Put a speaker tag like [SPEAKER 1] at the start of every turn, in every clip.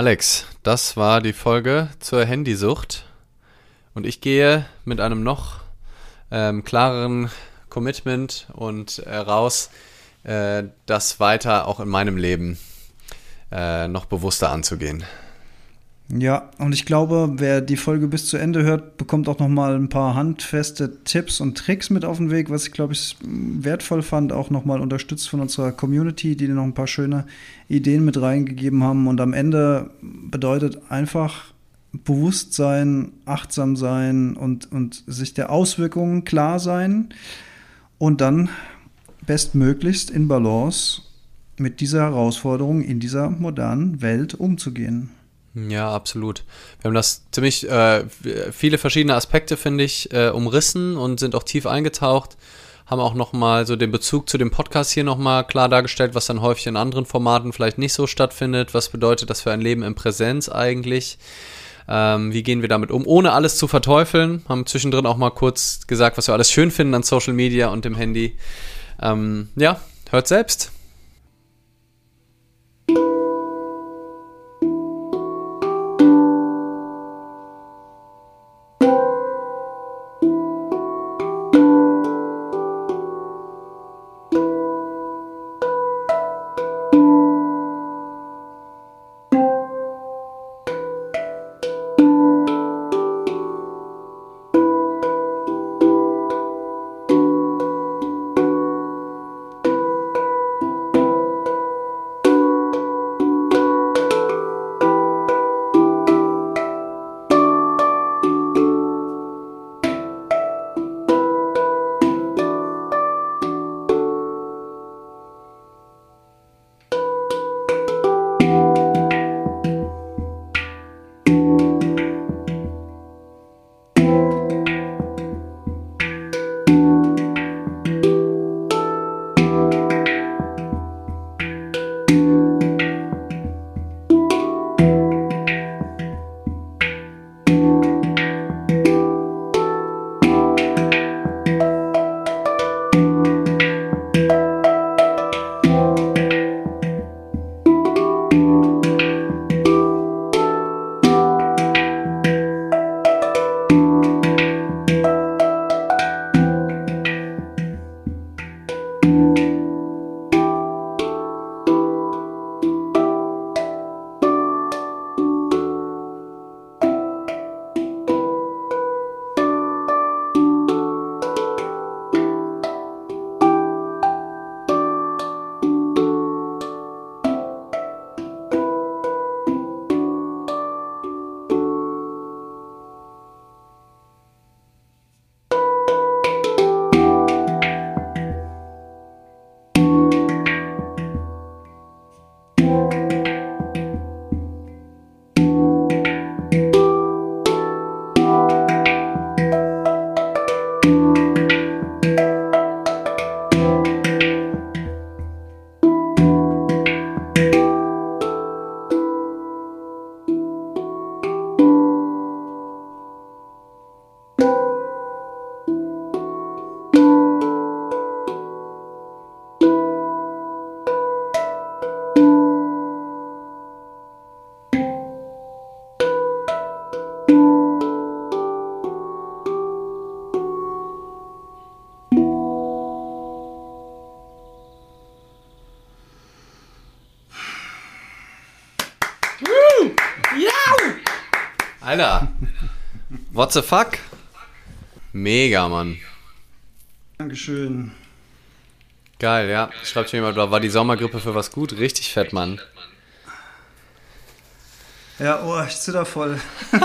[SPEAKER 1] Alex, das war die Folge zur Handysucht. Und ich gehe mit einem noch ähm, klareren Commitment und äh, raus, äh, das weiter auch in meinem Leben äh, noch bewusster anzugehen.
[SPEAKER 2] Ja, und ich glaube, wer die Folge bis zu Ende hört, bekommt auch noch mal ein paar handfeste Tipps und Tricks mit auf den Weg, was ich glaube ich wertvoll fand, auch noch mal unterstützt von unserer Community, die noch ein paar schöne Ideen mit reingegeben haben und am Ende bedeutet einfach Bewusstsein, achtsam sein und, und sich der Auswirkungen klar sein und dann bestmöglichst in Balance mit dieser Herausforderung in dieser modernen Welt umzugehen.
[SPEAKER 1] Ja, absolut. Wir haben das ziemlich äh, viele verschiedene Aspekte, finde ich, äh, umrissen und sind auch tief eingetaucht. Haben auch nochmal so den Bezug zu dem Podcast hier nochmal klar dargestellt, was dann häufig in anderen Formaten vielleicht nicht so stattfindet. Was bedeutet das für ein Leben in Präsenz eigentlich? Ähm, wie gehen wir damit um, ohne alles zu verteufeln? Haben zwischendrin auch mal kurz gesagt, was wir alles schön finden an Social Media und dem Handy. Ähm, ja, hört selbst. What the fuck? Mega, Mann.
[SPEAKER 2] Dankeschön.
[SPEAKER 1] Geil, ja. Schreibt mir jemand, war die Sommergrippe für was gut? Richtig fett, Mann.
[SPEAKER 2] Ja, oh, ich zitter voll.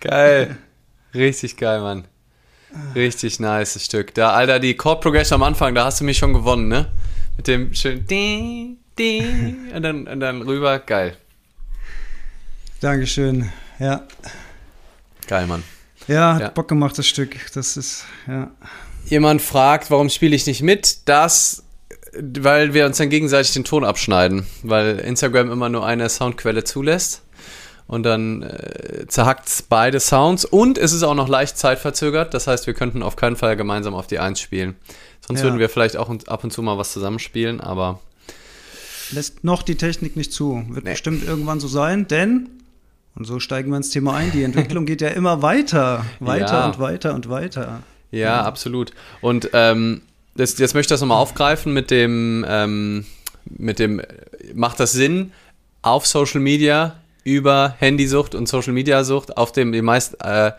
[SPEAKER 1] geil. Richtig geil, Mann. Richtig nice Stück. Da, Alter, die Chord Progression am Anfang, da hast du mich schon gewonnen, ne? Mit dem schönen Ding, Ding und dann, und dann rüber. Geil.
[SPEAKER 2] Dankeschön. Ja.
[SPEAKER 1] Geil, Mann.
[SPEAKER 2] Ja, hat ja. Bock gemacht, das Stück. Das ist, ja.
[SPEAKER 1] Jemand fragt, warum spiele ich nicht mit? Das, weil wir uns dann gegenseitig den Ton abschneiden, weil Instagram immer nur eine Soundquelle zulässt. Und dann äh, zerhackt beide Sounds und es ist auch noch leicht zeitverzögert. Das heißt, wir könnten auf keinen Fall gemeinsam auf die Eins spielen. Sonst ja. würden wir vielleicht auch ab und zu mal was zusammenspielen, aber
[SPEAKER 2] lässt noch die Technik nicht zu. Wird nee. bestimmt irgendwann so sein, denn, und so steigen wir ins Thema ein, die Entwicklung geht ja immer weiter, weiter ja. und weiter und weiter.
[SPEAKER 1] Ja, ja. absolut. Und ähm, das, jetzt möchte ich das nochmal aufgreifen mit dem, ähm, mit dem, macht das Sinn, auf Social Media über Handysucht und Social Media Sucht auf dem, die meist, äh,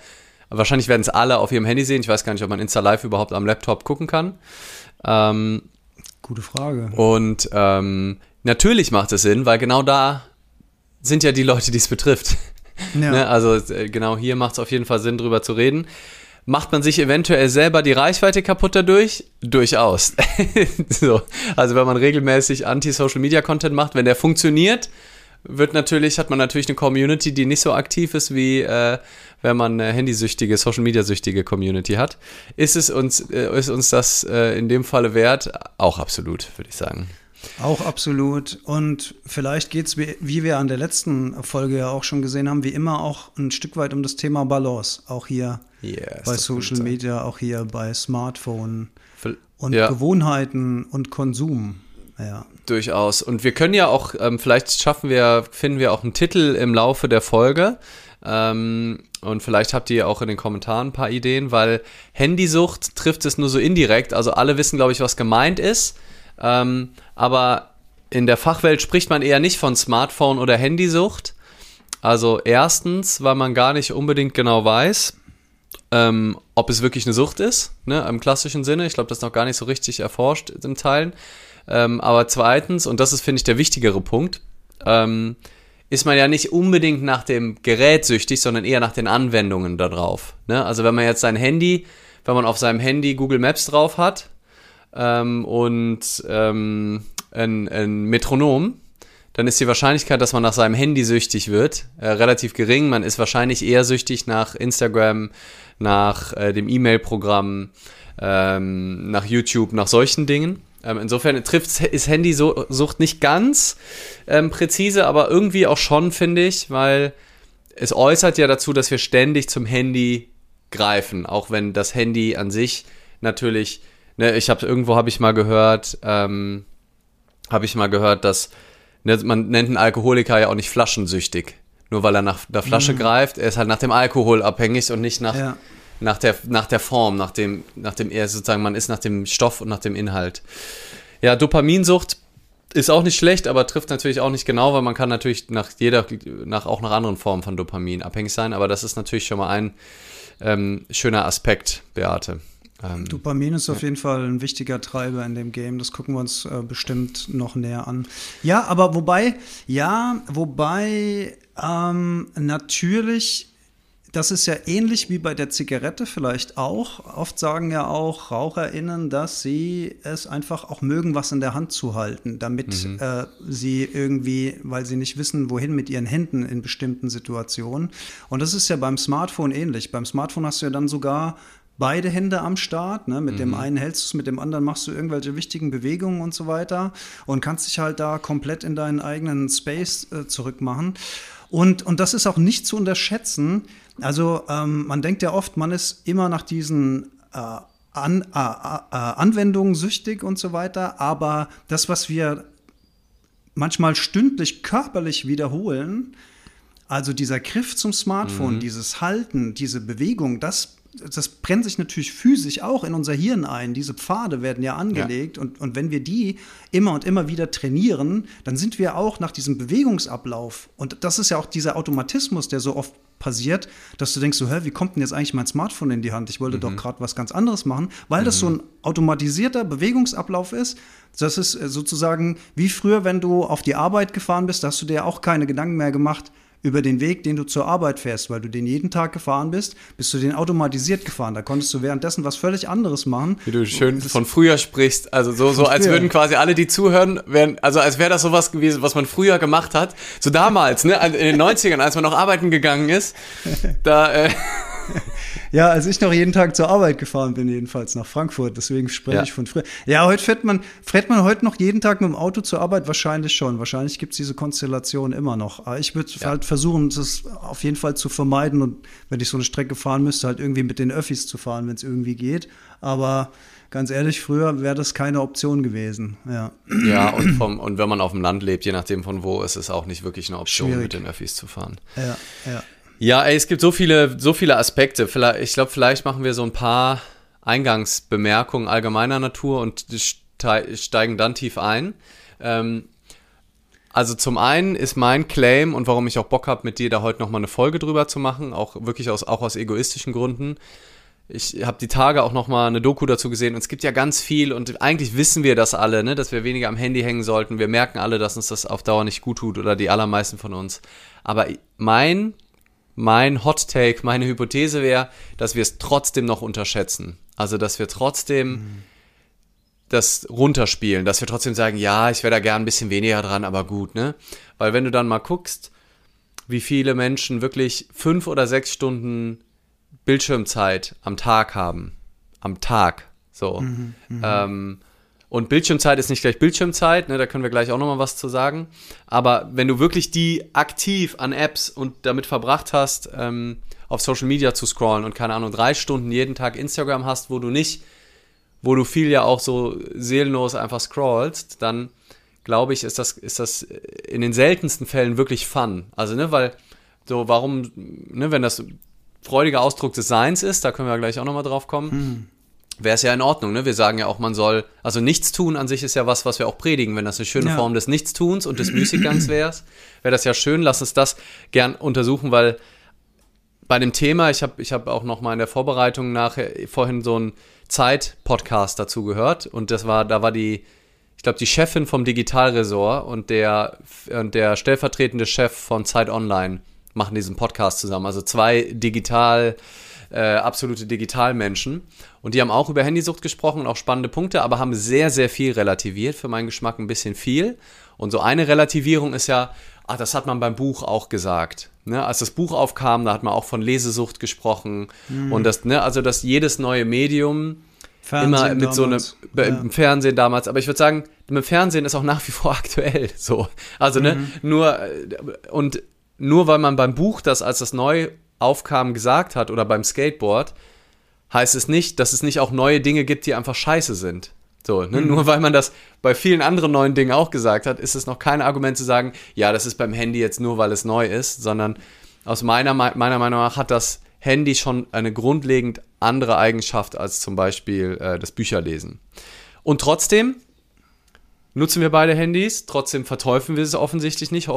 [SPEAKER 1] wahrscheinlich werden es alle auf ihrem Handy sehen. Ich weiß gar nicht, ob man Insta Live überhaupt am Laptop gucken kann. Ähm,
[SPEAKER 2] Gute Frage.
[SPEAKER 1] Und ähm, natürlich macht es Sinn, weil genau da sind ja die Leute, die es betrifft. Ja. ne? Also äh, genau hier macht es auf jeden Fall Sinn, drüber zu reden. Macht man sich eventuell selber die Reichweite kaputt dadurch? Durchaus. so. Also wenn man regelmäßig Anti-Social-Media-Content macht, wenn der funktioniert, wird natürlich, hat man natürlich eine Community, die nicht so aktiv ist, wie äh, wenn man eine handysüchtige, Social-Media-süchtige Community hat. Ist es uns, äh, ist uns das äh, in dem Falle wert? Auch absolut, würde ich sagen.
[SPEAKER 2] Auch absolut. Und vielleicht geht es, wie, wir an der letzten Folge ja auch schon gesehen haben, wie immer auch ein Stück weit um das Thema Balance. Auch hier yes, bei Social Media, auch hier bei Smartphone und ja. Gewohnheiten und Konsum. Ja.
[SPEAKER 1] Durchaus. Und wir können ja auch, ähm, vielleicht schaffen wir, finden wir auch einen Titel im Laufe der Folge. Ähm, und vielleicht habt ihr auch in den Kommentaren ein paar Ideen, weil Handysucht trifft es nur so indirekt. Also alle wissen, glaube ich, was gemeint ist. Ähm, aber in der Fachwelt spricht man eher nicht von Smartphone oder Handysucht. Also erstens, weil man gar nicht unbedingt genau weiß, ähm, ob es wirklich eine Sucht ist, ne, im klassischen Sinne. Ich glaube, das ist noch gar nicht so richtig erforscht in Teilen. Ähm, aber zweitens, und das ist, finde ich, der wichtigere Punkt, ähm, ist man ja nicht unbedingt nach dem Gerät süchtig, sondern eher nach den Anwendungen darauf. Ne? Also wenn man jetzt sein Handy, wenn man auf seinem Handy Google Maps drauf hat ähm, und ähm, ein, ein Metronom, dann ist die Wahrscheinlichkeit, dass man nach seinem Handy süchtig wird, äh, relativ gering. Man ist wahrscheinlich eher süchtig nach Instagram, nach äh, dem E-Mail-Programm, ähm, nach YouTube, nach solchen Dingen. Ähm, insofern trifft ist Handysucht nicht ganz ähm, präzise, aber irgendwie auch schon, finde ich, weil es äußert ja dazu, dass wir ständig zum Handy greifen, auch wenn das Handy an sich natürlich, ne, ich habe irgendwo habe ich mal gehört, ähm, habe ich mal gehört, dass ne, man nennt einen Alkoholiker ja auch nicht flaschensüchtig, nur weil er nach der Flasche mhm. greift, er ist halt nach dem Alkohol abhängig und nicht nach ja nach der, nach der Form, nach dem, nach dem er sozusagen, man ist nach dem Stoff und nach dem Inhalt. Ja, Dopaminsucht ist auch nicht schlecht, aber trifft natürlich auch nicht genau, weil man kann natürlich nach jeder, nach, auch nach anderen Formen von Dopamin abhängig sein, aber das ist natürlich schon mal ein ähm, schöner Aspekt, Beate.
[SPEAKER 2] Ähm, Dopamin ist ja. auf jeden Fall ein wichtiger Treiber in dem Game. Das gucken wir uns äh, bestimmt noch näher an. Ja, aber wobei, ja, wobei ähm, natürlich das ist ja ähnlich wie bei der Zigarette vielleicht auch. Oft sagen ja auch RaucherInnen, dass sie es einfach auch mögen, was in der Hand zu halten, damit mhm. äh, sie irgendwie, weil sie nicht wissen, wohin mit ihren Händen in bestimmten Situationen. Und das ist ja beim Smartphone ähnlich. Beim Smartphone hast du ja dann sogar beide Hände am Start. Ne? Mit mhm. dem einen hältst du es, mit dem anderen machst du irgendwelche wichtigen Bewegungen und so weiter und kannst dich halt da komplett in deinen eigenen Space äh, zurückmachen. Und, und das ist auch nicht zu unterschätzen. Also ähm, man denkt ja oft, man ist immer nach diesen äh, An, äh, äh, Anwendungen süchtig und so weiter. Aber das, was wir manchmal stündlich körperlich wiederholen, also dieser Griff zum Smartphone, mhm. dieses Halten, diese Bewegung, das das brennt sich natürlich physisch auch in unser Hirn ein. Diese Pfade werden ja angelegt. Ja. Und, und wenn wir die immer und immer wieder trainieren, dann sind wir auch nach diesem Bewegungsablauf. Und das ist ja auch dieser Automatismus, der so oft passiert, dass du denkst, so, hä, wie kommt denn jetzt eigentlich mein Smartphone in die Hand? Ich wollte mhm. doch gerade was ganz anderes machen, weil mhm. das so ein automatisierter Bewegungsablauf ist. Das ist äh, sozusagen wie früher, wenn du auf die Arbeit gefahren bist, da hast du dir auch keine Gedanken mehr gemacht, über den Weg, den du zur Arbeit fährst, weil du den jeden Tag gefahren bist, bist du den automatisiert gefahren. Da konntest du währenddessen was völlig anderes machen.
[SPEAKER 1] Wie du schön von früher sprichst, also so, so als würden quasi alle, die zuhören, wären, also als wäre das sowas gewesen, was man früher gemacht hat. So damals, ne, in den 90ern, als man noch arbeiten gegangen ist, da, äh,
[SPEAKER 2] Ja, als ich noch jeden Tag zur Arbeit gefahren bin, jedenfalls nach Frankfurt, deswegen spreche ja. ich von früher. Ja, heute fährt man, fährt man heute noch jeden Tag mit dem Auto zur Arbeit? Wahrscheinlich schon. Wahrscheinlich gibt es diese Konstellation immer noch. Aber ich würde ja. halt versuchen, das auf jeden Fall zu vermeiden und wenn ich so eine Strecke fahren müsste, halt irgendwie mit den Öffis zu fahren, wenn es irgendwie geht. Aber ganz ehrlich, früher wäre das keine Option gewesen. Ja,
[SPEAKER 1] ja und, vom, und wenn man auf dem Land lebt, je nachdem von wo, ist es auch nicht wirklich eine Option, Schwierig. mit den Öffis zu fahren.
[SPEAKER 2] Ja, ja.
[SPEAKER 1] Ja, ey, es gibt so viele, so viele Aspekte. Vielleicht, ich glaube, vielleicht machen wir so ein paar Eingangsbemerkungen allgemeiner Natur und steigen dann tief ein. Ähm, also zum einen ist mein Claim und warum ich auch Bock habe, mit dir da heute nochmal eine Folge drüber zu machen, auch wirklich aus, auch aus egoistischen Gründen. Ich habe die Tage auch nochmal eine Doku dazu gesehen und es gibt ja ganz viel und eigentlich wissen wir das alle, ne, dass wir weniger am Handy hängen sollten. Wir merken alle, dass uns das auf Dauer nicht gut tut oder die allermeisten von uns. Aber mein mein Hot Take, meine Hypothese wäre, dass wir es trotzdem noch unterschätzen. Also, dass wir trotzdem mhm. das runterspielen, dass wir trotzdem sagen, ja, ich wäre da gern ein bisschen weniger dran, aber gut, ne? Weil wenn du dann mal guckst, wie viele Menschen wirklich fünf oder sechs Stunden Bildschirmzeit am Tag haben, am Tag, so, mhm, mhm. ähm, und Bildschirmzeit ist nicht gleich Bildschirmzeit, ne, da können wir gleich auch nochmal was zu sagen. Aber wenn du wirklich die aktiv an Apps und damit verbracht hast, ähm, auf Social Media zu scrollen und keine Ahnung, drei Stunden jeden Tag Instagram hast, wo du nicht, wo du viel ja auch so seelenlos einfach scrollst, dann glaube ich, ist das, ist das in den seltensten Fällen wirklich Fun. Also, ne, weil so, warum, ne, wenn das freudiger Ausdruck des Seins ist, da können wir gleich auch nochmal drauf kommen, hm wäre es ja in Ordnung. Ne? Wir sagen ja auch, man soll, also nichts tun an sich ist ja was, was wir auch predigen. Wenn das eine schöne ja. Form des Nichtstuns und des Müßiggangs wäre, wäre das ja schön. Lass uns das gern untersuchen, weil bei dem Thema, ich habe ich hab auch noch mal in der Vorbereitung nachher vorhin so einen Zeit-Podcast dazu gehört und das war, da war die, ich glaube, die Chefin vom Digitalresort und der, und der stellvertretende Chef von Zeit Online machen diesen Podcast zusammen. Also zwei Digital- äh, absolute Digitalmenschen. Und die haben auch über Handysucht gesprochen und auch spannende Punkte, aber haben sehr, sehr viel relativiert. Für meinen Geschmack ein bisschen viel. Und so eine Relativierung ist ja, ach, das hat man beim Buch auch gesagt. Ne? Als das Buch aufkam, da hat man auch von Lesesucht gesprochen. Mhm. Und das, ne, also dass jedes neue Medium Fernsehen immer mit damals. so einem ja. Fernsehen damals, aber ich würde sagen, mit Fernsehen ist auch nach wie vor aktuell so. Also ne, mhm. nur äh, und nur weil man beim Buch das als das neu aufkam, gesagt hat oder beim Skateboard, heißt es nicht, dass es nicht auch neue Dinge gibt, die einfach scheiße sind. So, ne? mhm. Nur weil man das bei vielen anderen neuen Dingen auch gesagt hat, ist es noch kein Argument zu sagen, ja, das ist beim Handy jetzt nur, weil es neu ist, sondern aus meiner, meiner Meinung nach hat das Handy schon eine grundlegend andere Eigenschaft als zum Beispiel äh, das Bücherlesen. Und trotzdem nutzen wir beide Handys, trotzdem verteufeln wir es offensichtlich nicht.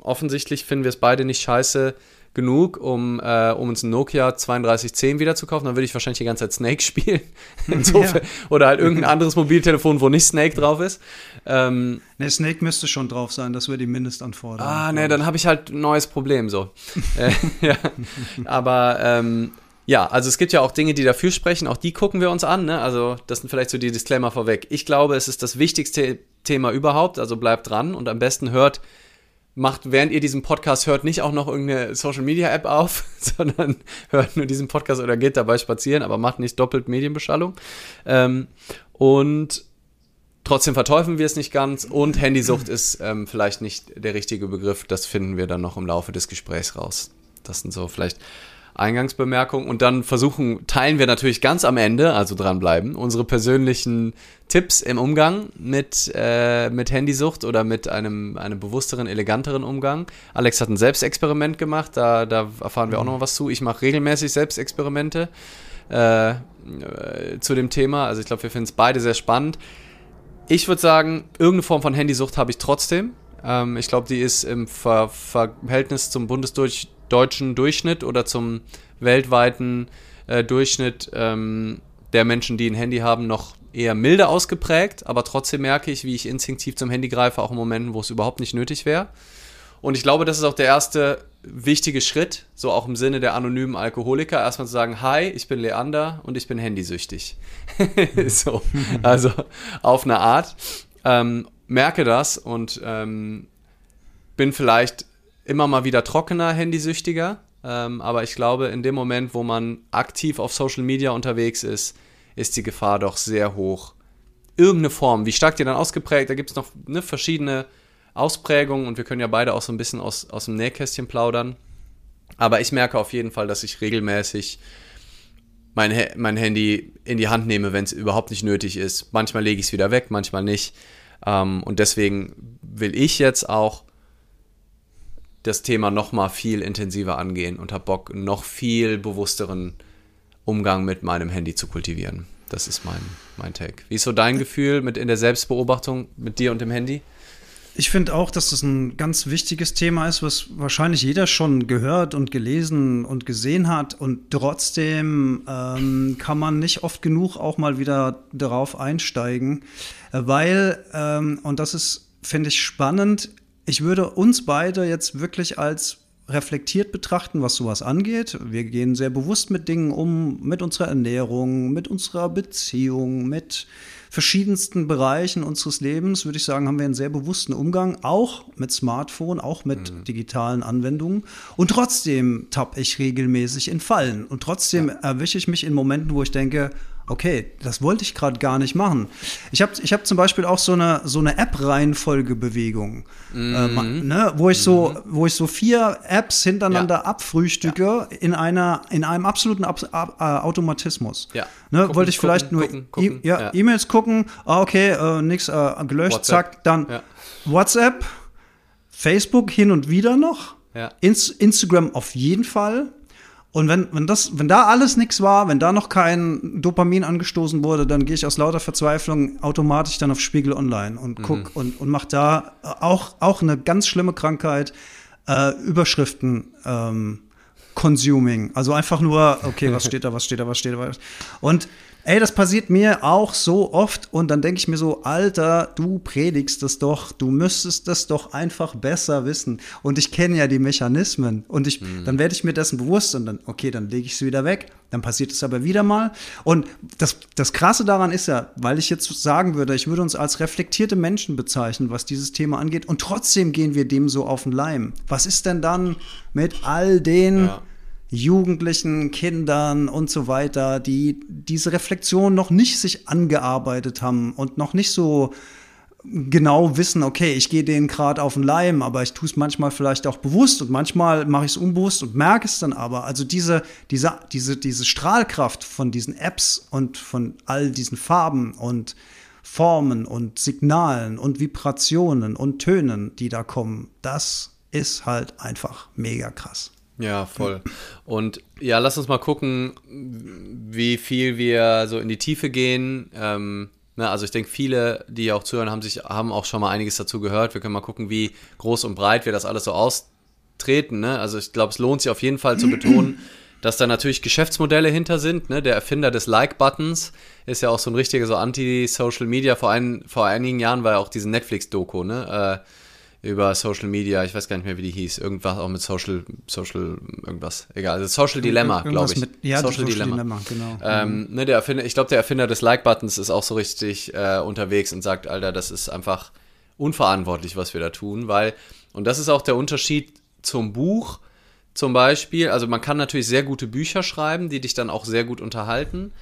[SPEAKER 1] Offensichtlich finden wir es beide nicht scheiße, genug, um, äh, um uns ein Nokia 3210 wieder zu kaufen. Dann würde ich wahrscheinlich die ganze Zeit Snake spielen. Insofern, ja. Oder halt irgendein anderes Mobiltelefon, wo nicht Snake drauf ist. Ähm,
[SPEAKER 2] ne, Snake müsste schon drauf sein, das wäre die Mindestanforderung.
[SPEAKER 1] Ah, ne, dann habe ich halt ein neues Problem so. äh, ja. Aber ähm, ja, also es gibt ja auch Dinge, die dafür sprechen, auch die gucken wir uns an. Ne? Also das sind vielleicht so die Disclaimer vorweg. Ich glaube, es ist das wichtigste Thema überhaupt, also bleibt dran und am besten hört macht, während ihr diesen Podcast hört, nicht auch noch irgendeine Social Media App auf, sondern hört nur diesen Podcast oder geht dabei spazieren, aber macht nicht doppelt Medienbeschallung. Ähm, und trotzdem verteufeln wir es nicht ganz und Handysucht ist ähm, vielleicht nicht der richtige Begriff. Das finden wir dann noch im Laufe des Gesprächs raus. Das sind so vielleicht Eingangsbemerkung. Und dann versuchen, teilen wir natürlich ganz am Ende, also dranbleiben, unsere persönlichen Tipps im Umgang mit, äh, mit Handysucht oder mit einem, einem bewussteren, eleganteren Umgang. Alex hat ein Selbstexperiment gemacht, da, da erfahren wir auch noch was zu. Ich mache regelmäßig Selbstexperimente äh, äh, zu dem Thema. Also ich glaube, wir finden es beide sehr spannend. Ich würde sagen, irgendeine Form von Handysucht habe ich trotzdem. Ähm, ich glaube, die ist im Ver Verhältnis zum Bundesdurch deutschen Durchschnitt oder zum weltweiten äh, Durchschnitt ähm, der Menschen, die ein Handy haben, noch eher milde ausgeprägt, aber trotzdem merke ich, wie ich instinktiv zum Handy greife, auch in Momenten, wo es überhaupt nicht nötig wäre. Und ich glaube, das ist auch der erste wichtige Schritt, so auch im Sinne der anonymen Alkoholiker, erstmal zu sagen, hi, ich bin Leander und ich bin handysüchtig. so, also auf eine Art. Ähm, merke das und ähm, bin vielleicht immer mal wieder trockener, handysüchtiger. Ähm, aber ich glaube, in dem Moment, wo man aktiv auf Social Media unterwegs ist, ist die Gefahr doch sehr hoch. Irgendeine Form, wie stark die dann ausgeprägt, da gibt es noch ne, verschiedene Ausprägungen und wir können ja beide auch so ein bisschen aus, aus dem Nähkästchen plaudern. Aber ich merke auf jeden Fall, dass ich regelmäßig mein, mein Handy in die Hand nehme, wenn es überhaupt nicht nötig ist. Manchmal lege ich es wieder weg, manchmal nicht. Ähm, und deswegen will ich jetzt auch das Thema noch mal viel intensiver angehen und habe Bock, noch viel bewussteren Umgang mit meinem Handy zu kultivieren. Das ist mein, mein Take. Wie ist so dein Gefühl mit in der Selbstbeobachtung mit dir und dem Handy?
[SPEAKER 2] Ich finde auch, dass das ein ganz wichtiges Thema ist, was wahrscheinlich jeder schon gehört und gelesen und gesehen hat. Und trotzdem ähm, kann man nicht oft genug auch mal wieder darauf einsteigen, äh, weil, ähm, und das ist, finde ich, spannend, ich würde uns beide jetzt wirklich als reflektiert betrachten, was sowas angeht. Wir gehen sehr bewusst mit Dingen um, mit unserer Ernährung, mit unserer Beziehung, mit verschiedensten Bereichen unseres Lebens, würde ich sagen, haben wir einen sehr bewussten Umgang, auch mit Smartphone, auch mit mhm. digitalen Anwendungen. Und trotzdem tappe ich regelmäßig in Fallen. Und trotzdem ja. erwische ich mich in Momenten, wo ich denke, okay, das wollte ich gerade gar nicht machen. Ich habe ich hab zum Beispiel auch so eine, so eine App-Reihenfolgebewegung, mhm. äh, ne, wo, ich mhm. so, wo ich so vier Apps hintereinander ja. abfrühstücke ja. in, einer, in einem absoluten Ab Ab äh, Automatismus. Ja. Ne, gucken, wollte ich vielleicht gucken, nur gucken, gucken, e ja, E-Mails gucken, ah, okay, äh, nix äh, gelöscht, WhatsApp. zack, dann WhatsApp, Facebook hin und wieder noch, Inst Instagram auf jeden Fall. Und wenn, wenn, das, wenn da alles nichts war, wenn da noch kein Dopamin angestoßen wurde, dann gehe ich aus lauter Verzweiflung automatisch dann auf Spiegel Online und guck mhm. und, und mach da auch, auch eine ganz schlimme Krankheit, äh, Überschriften ähm, consuming. Also einfach nur, okay, was steht da, was steht da, was steht da. Und Ey, das passiert mir auch so oft und dann denke ich mir so, Alter, du predigst das doch, du müsstest das doch einfach besser wissen. Und ich kenne ja die Mechanismen und ich, mhm. dann werde ich mir dessen bewusst und dann, okay, dann lege ich es wieder weg, dann passiert es aber wieder mal. Und das, das Krasse daran ist ja, weil ich jetzt sagen würde, ich würde uns als reflektierte Menschen bezeichnen, was dieses Thema angeht und trotzdem gehen wir dem so auf den Leim. Was ist denn dann mit all den ja Jugendlichen, Kindern und so weiter, die diese Reflexion noch nicht sich angearbeitet haben und noch nicht so genau wissen, okay, ich gehe denen gerade auf den Leim, aber ich tue es manchmal vielleicht auch bewusst und manchmal mache ich es unbewusst und merke es dann aber. Also diese, diese, diese, diese Strahlkraft von diesen Apps und von all diesen Farben und Formen und Signalen und Vibrationen und Tönen, die da kommen, das ist halt einfach mega krass.
[SPEAKER 1] Ja, voll. Und ja, lass uns mal gucken, wie viel wir so in die Tiefe gehen. Ähm, ne, also ich denke, viele, die auch zuhören, haben sich, haben auch schon mal einiges dazu gehört. Wir können mal gucken, wie groß und breit wir das alles so austreten. Ne? Also ich glaube, es lohnt sich auf jeden Fall zu betonen, dass da natürlich Geschäftsmodelle hinter sind. Ne? Der Erfinder des Like-Buttons ist ja auch so ein richtiger so Anti-Social Media. Vor, ein, vor einigen Jahren war ja auch diese Netflix-Doku, ne? Äh, über Social Media, ich weiß gar nicht mehr, wie die hieß, irgendwas auch mit Social, Social, irgendwas, egal, also Social Dilemma, glaube ich. Mit,
[SPEAKER 2] ja, Social, Social Dilemma. Dilemma genau.
[SPEAKER 1] Ähm, ne, der Erfinder, ich glaube, der Erfinder des Like-Buttons ist auch so richtig äh, unterwegs und sagt, Alter, das ist einfach unverantwortlich, was wir da tun, weil, und das ist auch der Unterschied zum Buch zum Beispiel, also man kann natürlich sehr gute Bücher schreiben, die dich dann auch sehr gut unterhalten,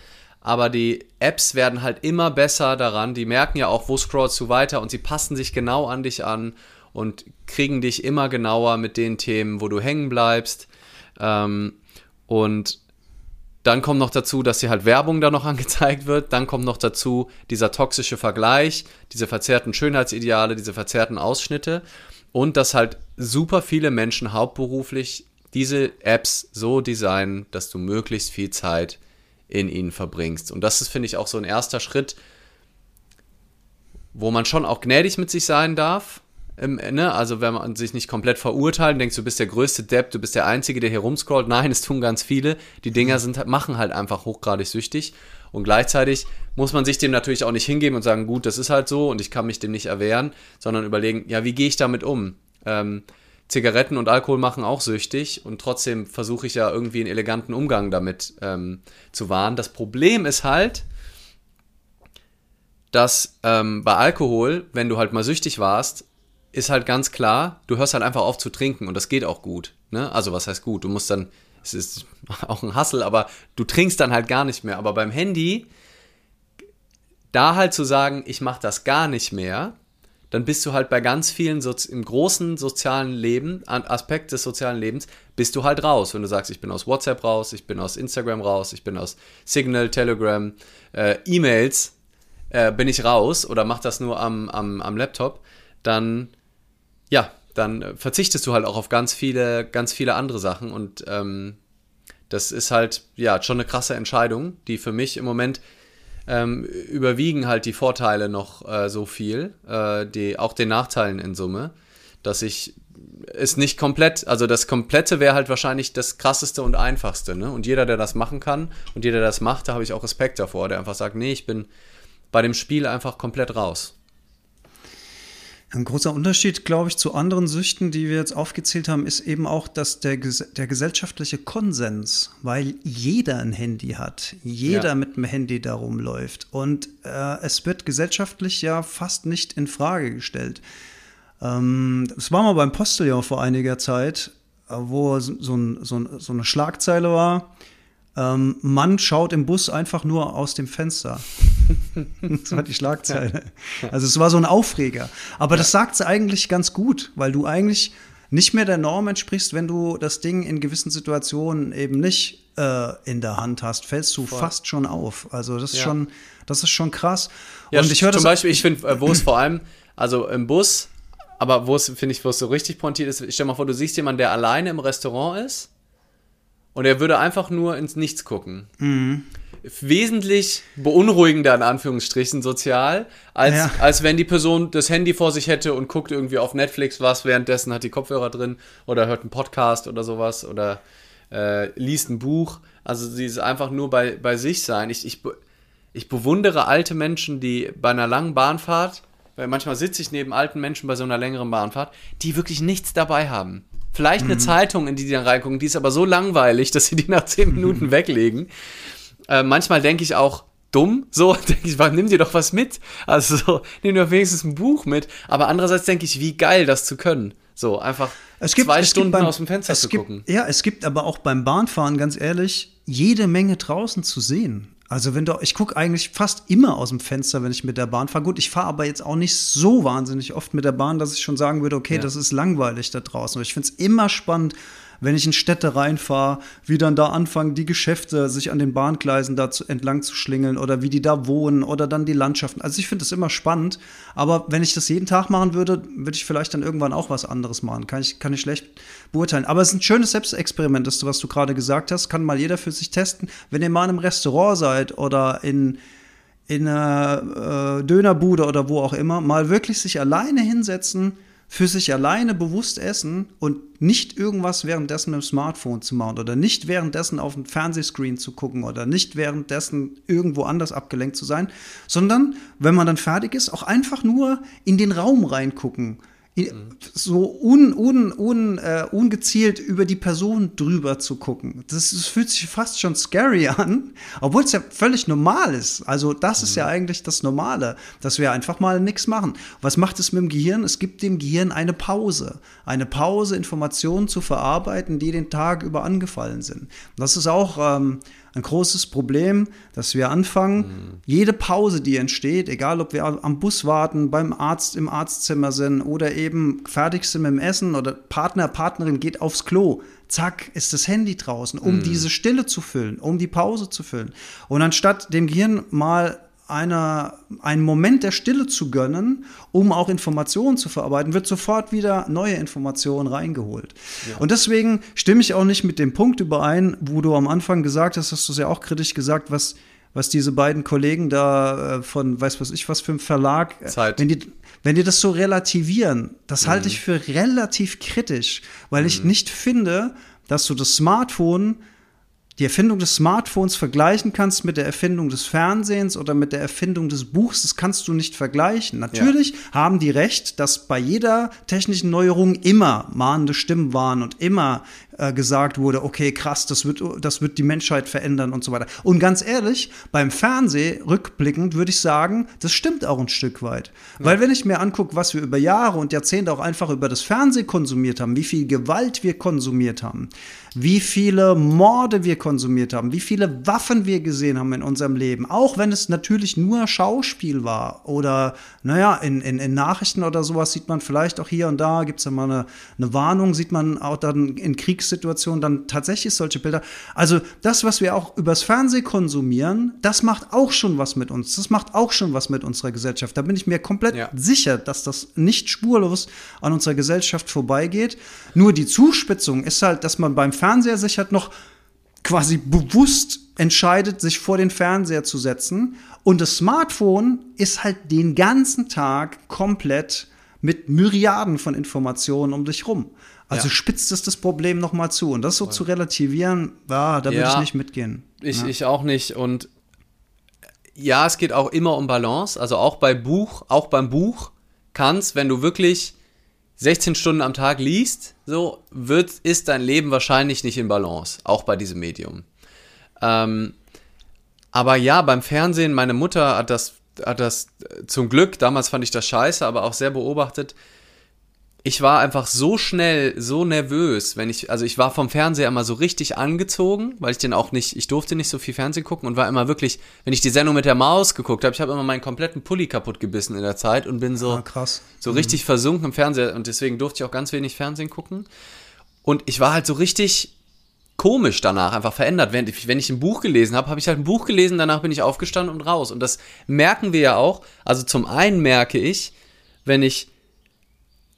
[SPEAKER 1] aber die Apps werden halt immer besser daran, die merken ja auch, wo scrollst du weiter und sie passen sich genau an dich an und kriegen dich immer genauer mit den Themen, wo du hängen bleibst. Ähm, und dann kommt noch dazu, dass dir halt Werbung da noch angezeigt wird. Dann kommt noch dazu dieser toxische Vergleich, diese verzerrten Schönheitsideale, diese verzerrten Ausschnitte. Und dass halt super viele Menschen hauptberuflich diese Apps so designen, dass du möglichst viel Zeit in ihnen verbringst. Und das ist, finde ich, auch so ein erster Schritt, wo man schon auch gnädig mit sich sein darf ähm, ne? Also wenn man sich nicht komplett verurteilt, denkst du bist der größte Depp, du bist der Einzige, der hier rumscrollt. Nein, es tun ganz viele. Die Dinger mhm. sind, machen halt einfach hochgradig süchtig. Und gleichzeitig muss man sich dem natürlich auch nicht hingeben und sagen, gut, das ist halt so und ich kann mich dem nicht erwehren, sondern überlegen, ja, wie gehe ich damit um? Ähm, Zigaretten und Alkohol machen auch süchtig und trotzdem versuche ich ja irgendwie einen eleganten Umgang damit ähm, zu wahren. Das Problem ist halt, dass ähm, bei Alkohol, wenn du halt mal süchtig warst, ist halt ganz klar, du hörst halt einfach auf zu trinken und das geht auch gut. Ne? Also was heißt gut? Du musst dann, es ist auch ein Hassel, aber du trinkst dann halt gar nicht mehr. Aber beim Handy, da halt zu sagen, ich mache das gar nicht mehr, dann bist du halt bei ganz vielen im großen sozialen Leben, Aspekt des sozialen Lebens, bist du halt raus. Wenn du sagst, ich bin aus WhatsApp raus, ich bin aus Instagram raus, ich bin aus Signal, Telegram, äh, E-Mails, äh, bin ich raus oder mach das nur am, am, am Laptop, dann ja, dann verzichtest du halt auch auf ganz viele, ganz viele andere Sachen und ähm, das ist halt ja schon eine krasse Entscheidung, die für mich im Moment ähm, überwiegen halt die Vorteile noch äh, so viel, äh, die, auch den Nachteilen in Summe, dass ich es nicht komplett, also das Komplette wäre halt wahrscheinlich das krasseste und einfachste, ne? Und jeder, der das machen kann und jeder, der das macht, da habe ich auch Respekt davor, der einfach sagt, nee, ich bin bei dem Spiel einfach komplett raus.
[SPEAKER 2] Ein großer Unterschied, glaube ich, zu anderen Süchten, die wir jetzt aufgezählt haben, ist eben auch, dass der, der gesellschaftliche Konsens, weil jeder ein Handy hat, jeder ja. mit dem Handy darum läuft und äh, es wird gesellschaftlich ja fast nicht in Frage gestellt. Ähm, das war mal beim Postillon vor einiger Zeit, äh, wo so, ein, so, ein, so eine Schlagzeile war, ähm, Mann schaut im Bus einfach nur aus dem Fenster. das war die Schlagzeile. Also es war so ein Aufreger. Aber das sagt sie eigentlich ganz gut, weil du eigentlich nicht mehr der Norm entsprichst, wenn du das Ding in gewissen Situationen eben nicht äh, in der Hand hast, fällst du Voll. fast schon auf. Also das ist ja. schon, das ist schon krass.
[SPEAKER 1] Ja, und ich höre zum Beispiel, ich finde, äh, wo es vor allem, also im Bus, aber wo es, finde ich, wo es so richtig pointiert ist, stell dir mal vor, du siehst jemanden, der alleine im Restaurant ist und er würde einfach nur ins Nichts gucken. Mhm. Wesentlich beunruhigender, in Anführungsstrichen, sozial, als, ja. als wenn die Person das Handy vor sich hätte und guckt irgendwie auf Netflix was, währenddessen hat die Kopfhörer drin oder hört einen Podcast oder sowas oder äh, liest ein Buch. Also sie ist einfach nur bei, bei sich sein. Ich, ich, ich bewundere alte Menschen, die bei einer langen Bahnfahrt, weil manchmal sitze ich neben alten Menschen bei so einer längeren Bahnfahrt, die wirklich nichts dabei haben. Vielleicht eine mhm. Zeitung, in die die dann reingucken, die ist aber so langweilig, dass sie die nach zehn Minuten weglegen. Äh, manchmal denke ich auch, dumm, so denke ich, nimm dir doch was mit. Also so, nimm dir wenigstens ein Buch mit. Aber andererseits denke ich, wie geil, das zu können. So, einfach
[SPEAKER 2] es gibt,
[SPEAKER 1] zwei Stunden
[SPEAKER 2] beim,
[SPEAKER 1] aus dem Fenster zu
[SPEAKER 2] gibt,
[SPEAKER 1] gucken.
[SPEAKER 2] Ja, es gibt aber auch beim Bahnfahren, ganz ehrlich, jede Menge draußen zu sehen. Also wenn du, ich gucke eigentlich fast immer aus dem Fenster, wenn ich mit der Bahn fahre. Gut, ich fahre aber jetzt auch nicht so wahnsinnig oft mit der Bahn, dass ich schon sagen würde, okay, ja. das ist langweilig da draußen. Aber ich finde es immer spannend, wenn ich in Städte reinfahre, wie dann da anfangen, die Geschäfte sich an den Bahngleisen da zu, entlang zu schlingeln oder wie die da wohnen oder dann die Landschaften. Also ich finde das immer spannend, aber wenn ich das jeden Tag machen würde, würde ich vielleicht dann irgendwann auch was anderes machen. Kann ich, kann ich schlecht beurteilen. Aber es ist ein schönes Selbstexperiment, das was du gerade gesagt hast, kann mal jeder für sich testen. Wenn ihr mal in einem Restaurant seid oder in in einer äh, Dönerbude oder wo auch immer, mal wirklich sich alleine hinsetzen, für sich alleine bewusst essen und nicht irgendwas währenddessen dem Smartphone zu machen oder nicht währenddessen auf den Fernsehscreen zu gucken oder nicht währenddessen irgendwo anders abgelenkt zu sein, sondern wenn man dann fertig ist, auch einfach nur in den Raum reingucken so un, un, un, äh, ungezielt über die Person drüber zu gucken. Das, das, fühlt sich fast schon scary an, obwohl es ja völlig normal ist. Also das mhm. ist ja mhm. eigentlich das Normale, dass wir einfach mal nichts machen. Was macht es mit dem Gehirn? Es gibt dem Gehirn eine Pause. Eine Pause, Informationen zu verarbeiten, die den Tag über angefallen sind. Das ist auch ähm, ein großes Problem, dass wir anfangen, mhm. jede Pause, die entsteht, egal ob wir am Bus warten, beim Arzt im Arztzimmer sind oder eben fertig sind mit dem Essen oder Partner, Partnerin geht aufs Klo, zack, ist das Handy draußen, um mhm. diese Stille zu füllen, um die Pause zu füllen. Und anstatt dem Gehirn mal einer, einen Moment der Stille zu gönnen, um auch Informationen zu verarbeiten, wird sofort wieder neue Informationen reingeholt. Ja. Und deswegen stimme ich auch nicht mit dem Punkt überein, wo du am Anfang gesagt hast, hast du es ja auch kritisch gesagt, was, was diese beiden Kollegen da äh, von, weiß was ich, was für ein Verlag,
[SPEAKER 1] äh, Zeit.
[SPEAKER 2] wenn die, wenn die das so relativieren, das mhm. halte ich für relativ kritisch, weil mhm. ich nicht finde, dass du das Smartphone die Erfindung des Smartphones vergleichen kannst mit der Erfindung des Fernsehens oder mit der Erfindung des Buchs, das kannst du nicht vergleichen. Natürlich ja. haben die recht, dass bei jeder technischen Neuerung immer mahnende Stimmen waren und immer äh, gesagt wurde, okay, krass, das wird, das wird die Menschheit verändern und so weiter. Und ganz ehrlich, beim Fernsehen, rückblickend, würde ich sagen, das stimmt auch ein Stück weit. Ja. Weil wenn ich mir angucke, was wir über Jahre und Jahrzehnte auch einfach über das Fernsehen konsumiert haben, wie viel Gewalt wir konsumiert haben, wie viele Morde wir konsumiert haben, wie viele Waffen wir gesehen haben in unserem Leben, auch wenn es natürlich nur Schauspiel war oder, naja, in, in, in Nachrichten oder sowas sieht man vielleicht auch hier und da, gibt es ja mal eine, eine Warnung, sieht man auch dann in Kriegssituationen dann tatsächlich solche Bilder. Also das, was wir auch übers Fernsehen konsumieren, das macht auch schon was mit uns, das macht auch schon was mit unserer Gesellschaft. Da bin ich mir komplett ja. sicher, dass das nicht spurlos an unserer Gesellschaft vorbeigeht. Nur die Zuspitzung ist halt, dass man beim Fernseher sich halt noch quasi bewusst entscheidet, sich vor den Fernseher zu setzen. Und das Smartphone ist halt den ganzen Tag komplett mit Myriaden von Informationen um dich rum. Also ja. spitzt es das Problem noch mal zu. Und das so Voll. zu relativieren, ja, da würde ja, ich nicht mitgehen.
[SPEAKER 1] Ich,
[SPEAKER 2] ja.
[SPEAKER 1] ich auch nicht. Und ja, es geht auch immer um Balance. Also auch bei Buch, auch beim Buch kannst, wenn du wirklich 16 Stunden am Tag liest, so wird, ist dein Leben wahrscheinlich nicht in Balance, auch bei diesem Medium. Ähm, aber ja, beim Fernsehen, meine Mutter hat das, hat das zum Glück, damals fand ich das scheiße, aber auch sehr beobachtet, ich war einfach so schnell, so nervös, wenn ich, also ich war vom Fernseher immer so richtig angezogen, weil ich den auch nicht, ich durfte nicht so viel Fernsehen gucken und war immer wirklich, wenn ich die Sendung mit der Maus geguckt habe, ich habe immer meinen kompletten Pulli kaputt gebissen in der Zeit und bin so,
[SPEAKER 2] ah, krass.
[SPEAKER 1] so mhm. richtig versunken im Fernseher und deswegen durfte ich auch ganz wenig Fernsehen gucken. Und ich war halt so richtig komisch danach, einfach verändert. Wenn, wenn ich ein Buch gelesen habe, habe ich halt ein Buch gelesen, danach bin ich aufgestanden und raus. Und das merken wir ja auch. Also zum einen merke ich, wenn ich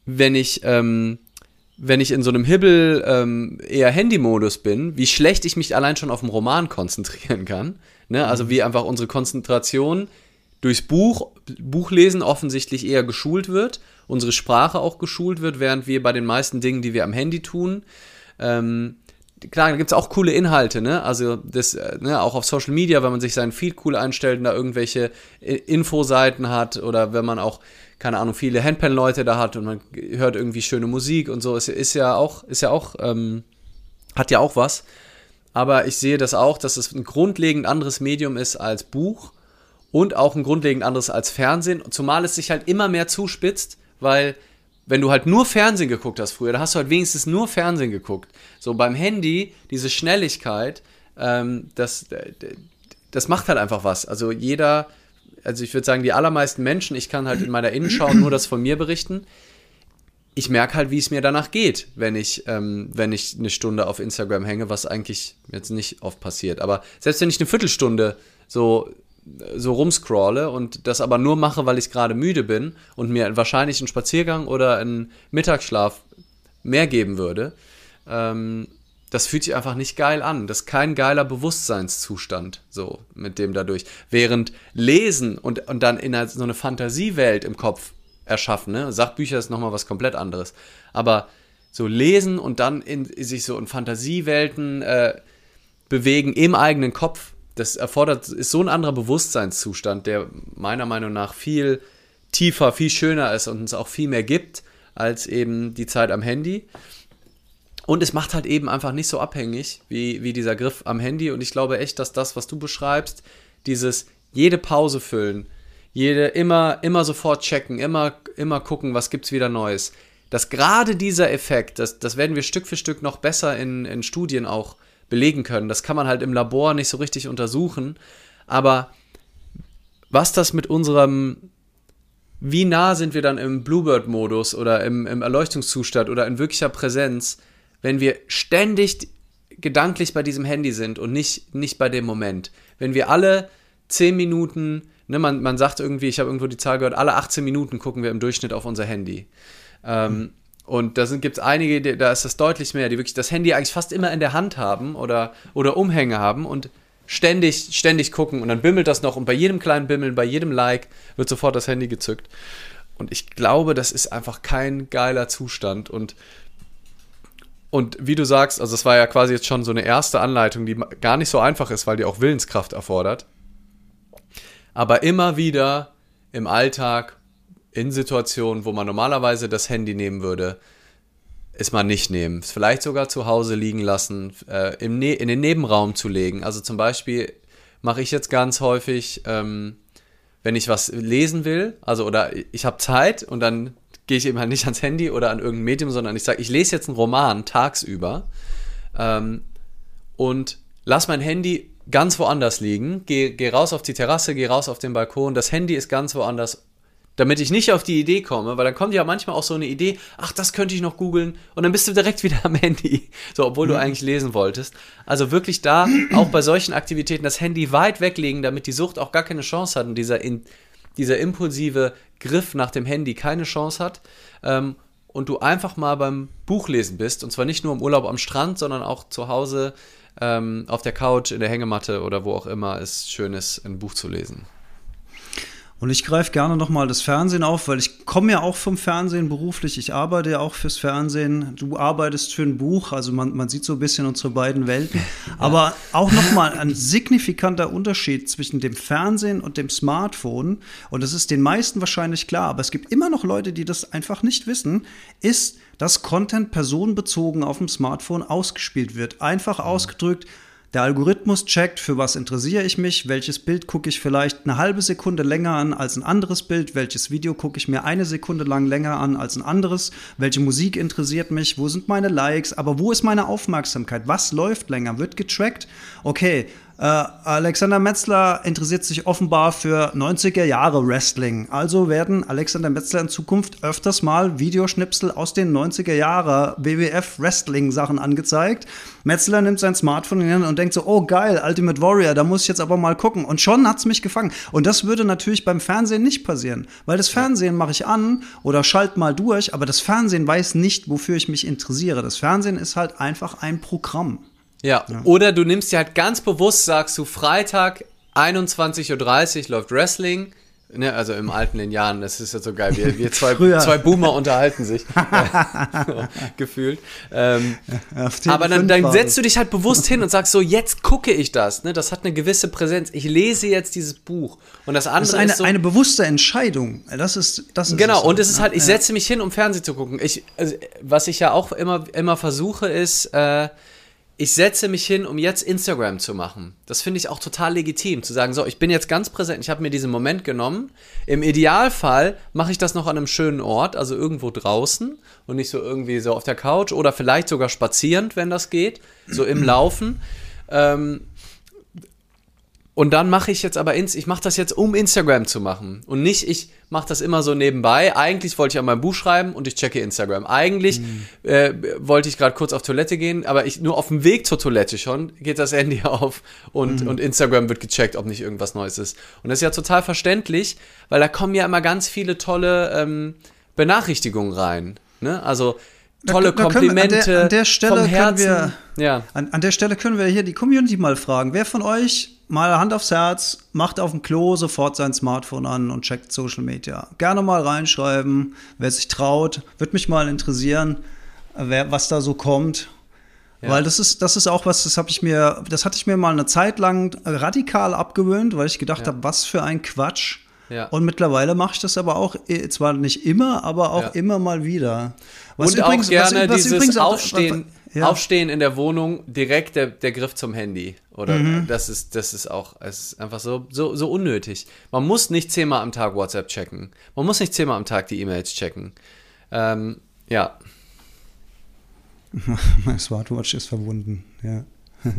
[SPEAKER 1] wenn ich, ähm, wenn ich in so einem Hibbel ähm, eher Handy-Modus bin, wie schlecht ich mich allein schon auf den Roman konzentrieren kann. Ne? Also wie einfach unsere Konzentration durchs Buch, Buchlesen offensichtlich eher geschult wird, unsere Sprache auch geschult wird, während wir bei den meisten Dingen, die wir am Handy tun, ähm, klar, da gibt es auch coole Inhalte, ne? Also das, äh, ne, auch auf Social Media, wenn man sich seinen Feed cool einstellt und da irgendwelche Infoseiten hat oder wenn man auch keine Ahnung, viele Handpan-Leute da hat und man hört irgendwie schöne Musik und so. Es ist ja auch, ist ja auch, ähm, hat ja auch was. Aber ich sehe das auch, dass es ein grundlegend anderes Medium ist als Buch und auch ein grundlegend anderes als Fernsehen. Zumal es sich halt immer mehr zuspitzt, weil wenn du halt nur Fernsehen geguckt hast früher, da hast du halt wenigstens nur Fernsehen geguckt. So beim Handy, diese Schnelligkeit, ähm, das, das macht halt einfach was. Also jeder also ich würde sagen, die allermeisten Menschen, ich kann halt in meiner Innenschau nur das von mir berichten. Ich merke halt, wie es mir danach geht, wenn ich, ähm, wenn ich eine Stunde auf Instagram hänge, was eigentlich jetzt nicht oft passiert. Aber selbst wenn ich eine Viertelstunde so, so rumscrolle und das aber nur mache, weil ich gerade müde bin und mir wahrscheinlich einen Spaziergang oder einen Mittagsschlaf mehr geben würde, ähm, das fühlt sich einfach nicht geil an. Das ist kein geiler Bewusstseinszustand, so mit dem dadurch. Während Lesen und, und dann in so eine Fantasiewelt im Kopf erschaffen, ne? Sachbücher ist nochmal was komplett anderes. Aber so lesen und dann in, sich so in Fantasiewelten äh, bewegen im eigenen Kopf, das erfordert, ist so ein anderer Bewusstseinszustand, der meiner Meinung nach viel tiefer, viel schöner ist und uns auch viel mehr gibt als eben die Zeit am Handy. Und es macht halt eben einfach nicht so abhängig wie, wie dieser Griff am Handy. Und ich glaube echt, dass das, was du beschreibst, dieses jede Pause füllen, jede immer, immer sofort checken, immer, immer gucken, was gibt's wieder Neues. Dass gerade dieser Effekt, das, das werden wir Stück für Stück noch besser in, in Studien auch belegen können. Das kann man halt im Labor nicht so richtig untersuchen. Aber was das mit unserem, wie nah sind wir dann im Bluebird-Modus oder im, im Erleuchtungszustand oder in wirklicher Präsenz, wenn wir ständig gedanklich bei diesem Handy sind und nicht, nicht bei dem Moment. Wenn wir alle 10 Minuten, ne, man, man sagt irgendwie, ich habe irgendwo die Zahl gehört, alle 18 Minuten gucken wir im Durchschnitt auf unser Handy. Ähm, mhm. Und da gibt es einige, da ist das deutlich mehr, die wirklich das Handy eigentlich fast immer in der Hand haben oder, oder Umhänge haben und ständig, ständig gucken und dann bimmelt das noch und bei jedem kleinen Bimmeln, bei jedem Like wird sofort das Handy gezückt. Und ich glaube, das ist einfach kein geiler Zustand und und wie du sagst, also es war ja quasi jetzt schon so eine erste Anleitung, die gar nicht so einfach ist, weil die auch Willenskraft erfordert. Aber immer wieder im Alltag, in Situationen, wo man normalerweise das Handy nehmen würde, ist mal nicht nehmen. Vielleicht sogar zu Hause liegen lassen, äh, im ne in den Nebenraum zu legen. Also zum Beispiel mache ich jetzt ganz häufig, ähm, wenn ich was lesen will, also oder ich habe Zeit und dann gehe ich eben halt nicht ans Handy oder an irgendein Medium, sondern ich sage, ich lese jetzt einen Roman tagsüber ähm, und lass mein Handy ganz woanders liegen, geh, geh raus auf die Terrasse, geh raus auf den Balkon, das Handy ist ganz woanders damit ich nicht auf die Idee komme, weil dann kommt ja manchmal auch so eine Idee, ach, das könnte ich noch googeln und dann bist du direkt wieder am Handy, so obwohl du mhm. eigentlich lesen wolltest. Also wirklich da auch bei solchen Aktivitäten das Handy weit weglegen, damit die Sucht auch gar keine Chance hat und dieser, in, dieser impulsive Griff nach dem Handy keine Chance hat ähm, und du einfach mal beim Buchlesen bist und zwar nicht nur im Urlaub am Strand, sondern auch zu Hause ähm, auf der Couch, in der Hängematte oder wo auch immer es schön ist, ein Buch zu lesen.
[SPEAKER 2] Und ich greife gerne nochmal das Fernsehen auf, weil ich komme ja auch vom Fernsehen beruflich. Ich arbeite ja auch fürs Fernsehen. Du arbeitest für ein Buch, also man, man sieht so ein bisschen unsere beiden Welten. Aber auch nochmal ein signifikanter Unterschied zwischen dem Fernsehen und dem Smartphone. Und das ist den meisten wahrscheinlich klar, aber es gibt immer noch Leute, die das einfach nicht wissen, ist, dass Content personenbezogen auf dem Smartphone ausgespielt wird. Einfach ausgedrückt, der Algorithmus checkt, für was interessiere ich mich, welches Bild gucke ich vielleicht eine halbe Sekunde länger an als ein anderes Bild, welches Video gucke ich mir eine Sekunde lang länger an als ein anderes, welche Musik interessiert mich, wo sind meine Likes, aber wo ist meine Aufmerksamkeit, was läuft länger, wird getrackt, okay, Alexander Metzler interessiert sich offenbar für 90er Jahre Wrestling. Also werden Alexander Metzler in Zukunft öfters mal Videoschnipsel aus den 90er Jahre WWF Wrestling Sachen angezeigt. Metzler nimmt sein Smartphone in die Hand und denkt so, oh geil, Ultimate Warrior, da muss ich jetzt aber mal gucken. Und schon hat's mich gefangen. Und das würde natürlich beim Fernsehen nicht passieren, weil das Fernsehen mache ich an oder schalt mal durch, aber das Fernsehen weiß nicht, wofür ich mich interessiere. Das Fernsehen ist halt einfach ein Programm.
[SPEAKER 1] Ja. ja. Oder du nimmst dir halt ganz bewusst, sagst du, Freitag 21.30 Uhr läuft Wrestling. Ne, also im alten Jahren, das ist ja so geil. Wir, wir zwei, zwei Boomer unterhalten sich. so, gefühlt. Ähm, aber dann, dann setzt du dich halt bewusst hin und sagst so, jetzt gucke ich das. Ne? Das hat eine gewisse Präsenz. Ich lese jetzt dieses Buch. Und das andere das
[SPEAKER 2] ist, eine,
[SPEAKER 1] ist so,
[SPEAKER 2] eine bewusste Entscheidung. Das ist, das ist
[SPEAKER 1] Genau, es und es ist halt, ich setze mich hin, um Fernsehen zu gucken. Ich, also, was ich ja auch immer, immer versuche, ist, äh, ich setze mich hin, um jetzt Instagram zu machen. Das finde ich auch total legitim, zu sagen, so, ich bin jetzt ganz präsent, ich habe mir diesen Moment genommen. Im Idealfall mache ich das noch an einem schönen Ort, also irgendwo draußen und nicht so irgendwie so auf der Couch oder vielleicht sogar spazierend, wenn das geht, so im Laufen. Ähm, und dann mache ich jetzt aber, ins, ich mache das jetzt, um Instagram zu machen. Und nicht, ich mache das immer so nebenbei. Eigentlich wollte ich an meinem Buch schreiben und ich checke Instagram. Eigentlich mhm. äh, wollte ich gerade kurz auf Toilette gehen, aber ich nur auf dem Weg zur Toilette schon geht das Handy auf und, mhm. und Instagram wird gecheckt, ob nicht irgendwas Neues ist. Und das ist ja total verständlich, weil da kommen ja immer ganz viele tolle ähm, Benachrichtigungen rein. Ne? Also tolle da, da Komplimente
[SPEAKER 2] an der, an der Stelle vom Herzen. Wir, ja. an, an der Stelle können wir hier die Community mal fragen. Wer von euch mal Hand aufs Herz, macht auf dem Klo sofort sein Smartphone an und checkt Social Media. Gerne mal reinschreiben, wer sich traut. Würde mich mal interessieren, wer, was da so kommt. Ja. Weil das ist, das ist auch was, das habe ich mir, das hatte ich mir mal eine Zeit lang radikal abgewöhnt, weil ich gedacht ja. habe, was für ein Quatsch. Ja. Und mittlerweile mache ich das aber auch, äh, zwar nicht immer, aber auch immer mal wieder.
[SPEAKER 1] Was und übrigens, auch gerne was, was dieses übrigens auch, Aufstehen. Ja. Aufstehen in der Wohnung, direkt der, der Griff zum Handy. Oder mhm. das ist, das ist auch, es ist einfach so, so, so unnötig. Man muss nicht zehnmal am Tag WhatsApp checken. Man muss nicht zehnmal am Tag die E-Mails checken. Ähm, ja.
[SPEAKER 2] Mein Smartwatch ist verbunden, ja.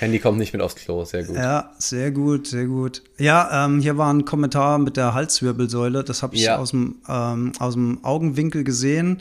[SPEAKER 1] Handy kommt nicht mit aufs Klo, sehr gut.
[SPEAKER 2] Ja, sehr gut, sehr gut. Ja, ähm, hier war ein Kommentar mit der Halswirbelsäule, das habe ich ja. aus, dem, ähm, aus dem Augenwinkel gesehen.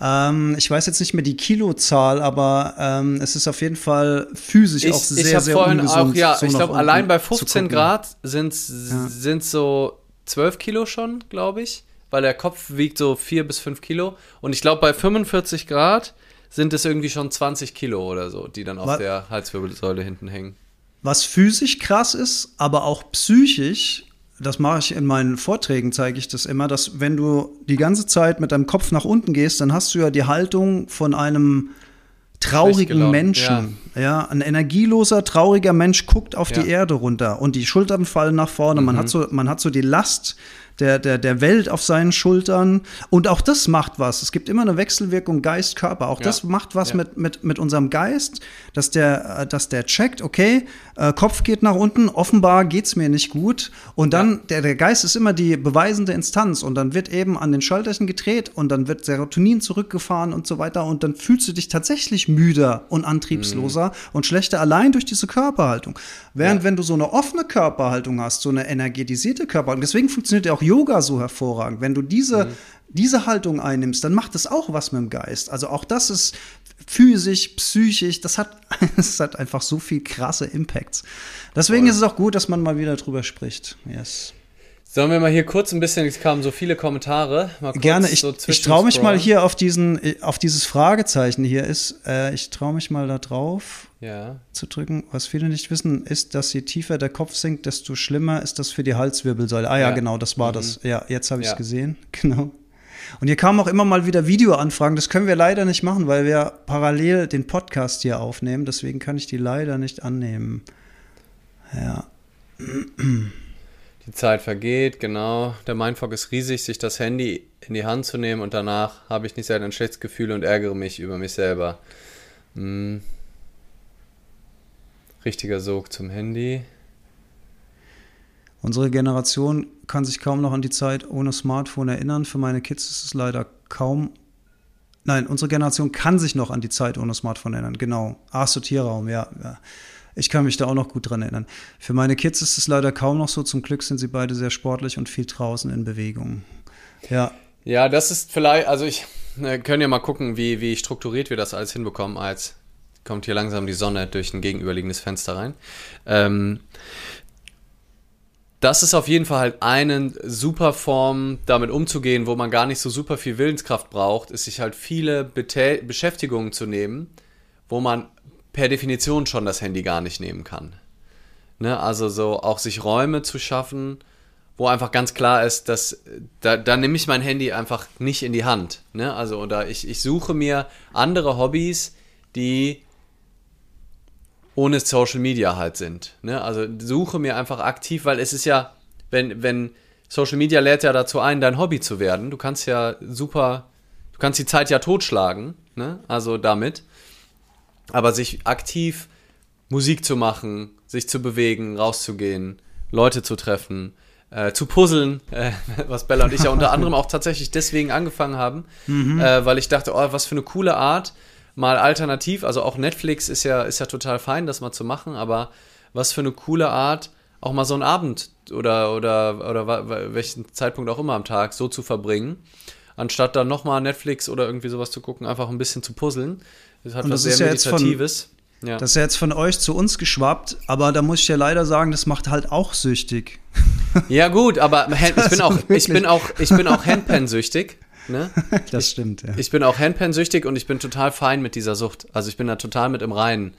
[SPEAKER 2] Ähm, ich weiß jetzt nicht mehr die Kilozahl, aber ähm, es ist auf jeden Fall physisch ich, auch sehr, ich sehr vorhin ungesund.
[SPEAKER 1] Auch, ja, so ich glaube, allein bei 15 Grad sind es ja. so 12 Kilo schon, glaube ich, weil der Kopf wiegt so 4 bis 5 Kilo. Und ich glaube, bei 45 Grad sind es irgendwie schon 20 Kilo oder so, die dann auf was, der Halswirbelsäule hinten hängen.
[SPEAKER 2] Was physisch krass ist, aber auch psychisch das mache ich in meinen Vorträgen, zeige ich das immer, dass wenn du die ganze Zeit mit deinem Kopf nach unten gehst, dann hast du ja die Haltung von einem traurigen Menschen. Ja. ja. ein energieloser, trauriger Mensch guckt auf ja. die Erde runter und die Schultern fallen nach vorne. Mhm. Man, hat so, man hat so die Last der, der, der Welt auf seinen Schultern. Und auch das macht was. Es gibt immer eine Wechselwirkung Geist-Körper. Auch ja. das macht was ja. mit, mit, mit unserem Geist, dass der, äh, dass der checkt, okay, äh, Kopf geht nach unten, offenbar geht es mir nicht gut. Und dann, ja. der, der Geist ist immer die beweisende Instanz. Und dann wird eben an den Schalterchen gedreht und dann wird Serotonin zurückgefahren und so weiter. Und dann fühlst du dich tatsächlich müder und antriebsloser mhm. und schlechter allein durch diese Körperhaltung. Während wenn du so eine offene Körperhaltung hast, so eine energetisierte Körperhaltung, deswegen funktioniert ja auch Yoga so hervorragend. Wenn du diese, mhm. diese Haltung einnimmst, dann macht das auch was mit dem Geist. Also auch das ist physisch, psychisch, das hat, das hat einfach so viel krasse Impacts. Deswegen Voll. ist es auch gut, dass man mal wieder drüber spricht. Yes.
[SPEAKER 1] Sollen wir mal hier kurz ein bisschen, es kamen so viele Kommentare.
[SPEAKER 2] Gerne, ich, so ich traue mich mal hier auf diesen, auf dieses Fragezeichen hier ist, äh, ich traue mich mal da drauf ja. zu drücken. Was viele nicht wissen, ist, dass je tiefer der Kopf sinkt, desto schlimmer ist das für die Halswirbelsäule. Ah ja, ja genau, das war mhm. das. Ja, jetzt habe ich es ja. gesehen. Genau. Und hier kamen auch immer mal wieder Videoanfragen. Das können wir leider nicht machen, weil wir parallel den Podcast hier aufnehmen. Deswegen kann ich die leider nicht annehmen. Ja.
[SPEAKER 1] Die Zeit vergeht, genau. Der Mindfuck ist riesig, sich das Handy in die Hand zu nehmen und danach habe ich nicht selten ein schlechtes Gefühl und ärgere mich über mich selber. Hm. Richtiger Sog zum Handy.
[SPEAKER 2] Unsere Generation kann sich kaum noch an die Zeit ohne Smartphone erinnern. Für meine Kids ist es leider kaum. Nein, unsere Generation kann sich noch an die Zeit ohne Smartphone erinnern. Genau. Ach, Sortierraum, ja. ja. Ich kann mich da auch noch gut dran erinnern. Für meine Kids ist es leider kaum noch so. Zum Glück sind sie beide sehr sportlich und viel draußen in Bewegung. Ja.
[SPEAKER 1] Ja, das ist vielleicht, also ich äh, können ja mal gucken, wie, wie strukturiert wir das alles hinbekommen. Als kommt hier langsam die Sonne durch ein gegenüberliegendes Fenster rein. Ähm, das ist auf jeden Fall halt eine super Form, damit umzugehen, wo man gar nicht so super viel Willenskraft braucht, ist sich halt viele Betä Beschäftigungen zu nehmen, wo man per Definition schon das Handy gar nicht nehmen kann. Ne? Also so auch sich Räume zu schaffen, wo einfach ganz klar ist, dass da, da nehme ich mein Handy einfach nicht in die Hand. Ne? Also oder ich, ich suche mir andere Hobbys, die ohne Social Media halt sind. Ne? Also suche mir einfach aktiv, weil es ist ja, wenn, wenn Social Media lädt ja dazu ein, dein Hobby zu werden. Du kannst ja super, du kannst die Zeit ja totschlagen, ne? Also damit aber sich aktiv Musik zu machen, sich zu bewegen, rauszugehen, Leute zu treffen, äh, zu puzzeln, äh, was Bella und ich ja unter anderem auch tatsächlich deswegen angefangen haben, mhm. äh, weil ich dachte, oh, was für eine coole Art, mal alternativ, also auch Netflix ist ja, ist ja total fein, das mal zu machen, aber was für eine coole Art, auch mal so einen Abend oder, oder, oder welchen Zeitpunkt auch immer am Tag so zu verbringen, anstatt dann nochmal Netflix oder irgendwie sowas zu gucken, einfach ein bisschen zu puzzeln.
[SPEAKER 2] Das hat und was das sehr Meditatives. Von, ja. Das ist ja jetzt von euch zu uns geschwappt, aber da muss ich ja leider sagen, das macht halt auch süchtig.
[SPEAKER 1] Ja, gut, aber ich bin, auch, ich bin auch, ich bin auch Handpan-süchtig. Ne?
[SPEAKER 2] Das stimmt, ja.
[SPEAKER 1] Ich bin auch Handpan-süchtig und ich bin total fein mit dieser Sucht. Also ich bin da total mit im Reinen.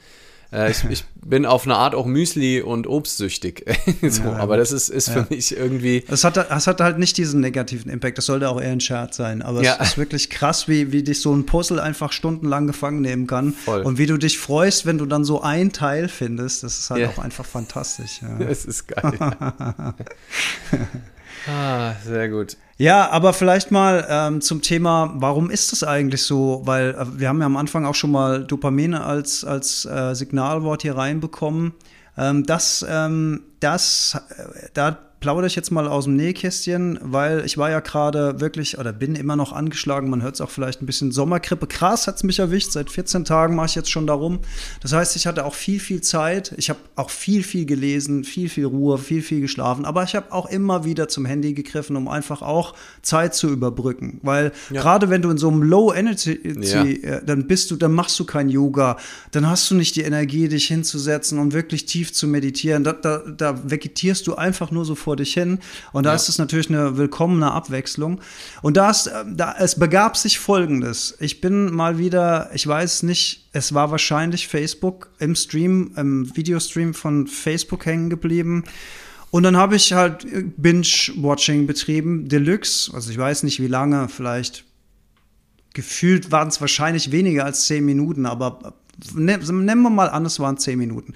[SPEAKER 1] Äh, ich, ich, bin auf eine Art auch Müsli und Obstsüchtig. so, ja, aber das ist, ist für mich irgendwie.
[SPEAKER 2] Es hat, es hat halt nicht diesen negativen Impact. Das sollte auch eher ein Scherz sein. Aber ja. es ist wirklich krass, wie, wie dich so ein Puzzle einfach stundenlang gefangen nehmen kann. Voll. Und wie du dich freust, wenn du dann so ein Teil findest. Das ist halt auch einfach fantastisch.
[SPEAKER 1] Ja. Das ist geil. ah, sehr gut.
[SPEAKER 2] Ja, aber vielleicht mal ähm, zum Thema, warum ist das eigentlich so? Weil äh, wir haben ja am Anfang auch schon mal Dopamin als, als äh, Signalwort hier reinbekommen. Ähm, das, ähm, das, äh, da plaudere ich jetzt mal aus dem Nähkästchen, weil ich war ja gerade wirklich oder bin immer noch angeschlagen. Man hört es auch vielleicht ein bisschen Sommergrippe. Krass hat es mich erwischt. Seit 14 Tagen mache ich jetzt schon darum. Das heißt, ich hatte auch viel, viel Zeit. Ich habe auch viel, viel gelesen, viel, viel Ruhe, viel, viel geschlafen. Aber ich habe auch immer wieder zum Handy gegriffen, um einfach auch Zeit zu überbrücken. Weil ja. gerade wenn du in so einem Low Energy, ja. Äh, dann bist du, dann machst du kein Yoga, dann hast du nicht die Energie, dich hinzusetzen und wirklich tief zu meditieren. Da, da, da vegetierst du einfach nur so vor vor dich hin. Und da ja. ist es natürlich eine willkommene Abwechslung. Und da, ist, äh, da es begab sich Folgendes. Ich bin mal wieder, ich weiß nicht, es war wahrscheinlich Facebook im Stream, im Videostream von Facebook hängen geblieben. Und dann habe ich halt Binge-Watching betrieben, Deluxe. Also ich weiß nicht wie lange, vielleicht gefühlt waren es wahrscheinlich weniger als zehn Minuten, aber ne, nehmen wir mal an, es waren zehn Minuten.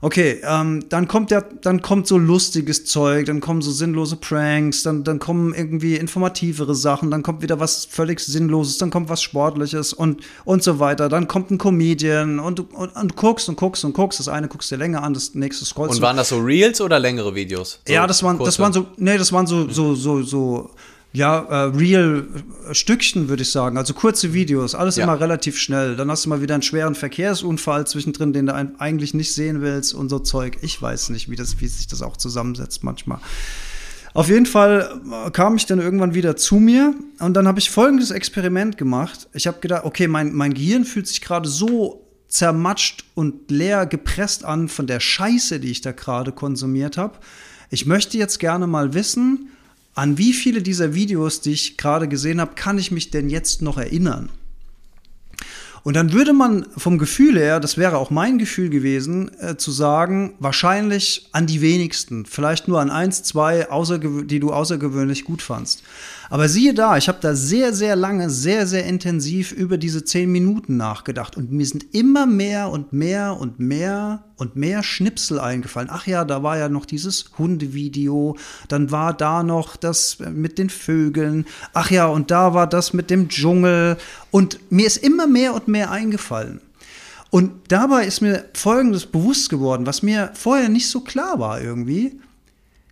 [SPEAKER 2] Okay, ähm, dann kommt der, dann kommt so lustiges Zeug, dann kommen so sinnlose Pranks, dann, dann kommen irgendwie informativere Sachen, dann kommt wieder was völlig Sinnloses, dann kommt was Sportliches und, und so weiter. Dann kommt ein Comedian und, und, und guckst und guckst und guckst. Das eine guckst dir länger an, das nächste scrollst
[SPEAKER 1] Und waren das so Reels oder längere Videos?
[SPEAKER 2] So ja, das waren, das waren so, nee, das waren so, so, so, so ja, äh, Real-Stückchen, würde ich sagen. Also kurze Videos, alles ja. immer relativ schnell. Dann hast du mal wieder einen schweren Verkehrsunfall zwischendrin, den du eigentlich nicht sehen willst und so Zeug. Ich weiß nicht, wie, das, wie sich das auch zusammensetzt manchmal. Auf jeden Fall äh, kam ich dann irgendwann wieder zu mir und dann habe ich folgendes Experiment gemacht. Ich habe gedacht, okay, mein, mein Gehirn fühlt sich gerade so zermatscht und leer gepresst an von der Scheiße, die ich da gerade konsumiert habe. Ich möchte jetzt gerne mal wissen, an wie viele dieser Videos, die ich gerade gesehen habe, kann ich mich denn jetzt noch erinnern? Und dann würde man vom Gefühl her, das wäre auch mein Gefühl gewesen, äh, zu sagen, wahrscheinlich an die wenigsten, vielleicht nur an eins, zwei, die du außergewöhnlich gut fandst. Aber siehe da, ich habe da sehr, sehr lange, sehr, sehr intensiv über diese zehn Minuten nachgedacht. Und mir sind immer mehr und mehr und mehr und mehr Schnipsel eingefallen. Ach ja, da war ja noch dieses Hundevideo, dann war da noch das mit den Vögeln, ach ja, und da war das mit dem Dschungel. Und mir ist immer mehr und mehr eingefallen. Und dabei ist mir Folgendes bewusst geworden, was mir vorher nicht so klar war irgendwie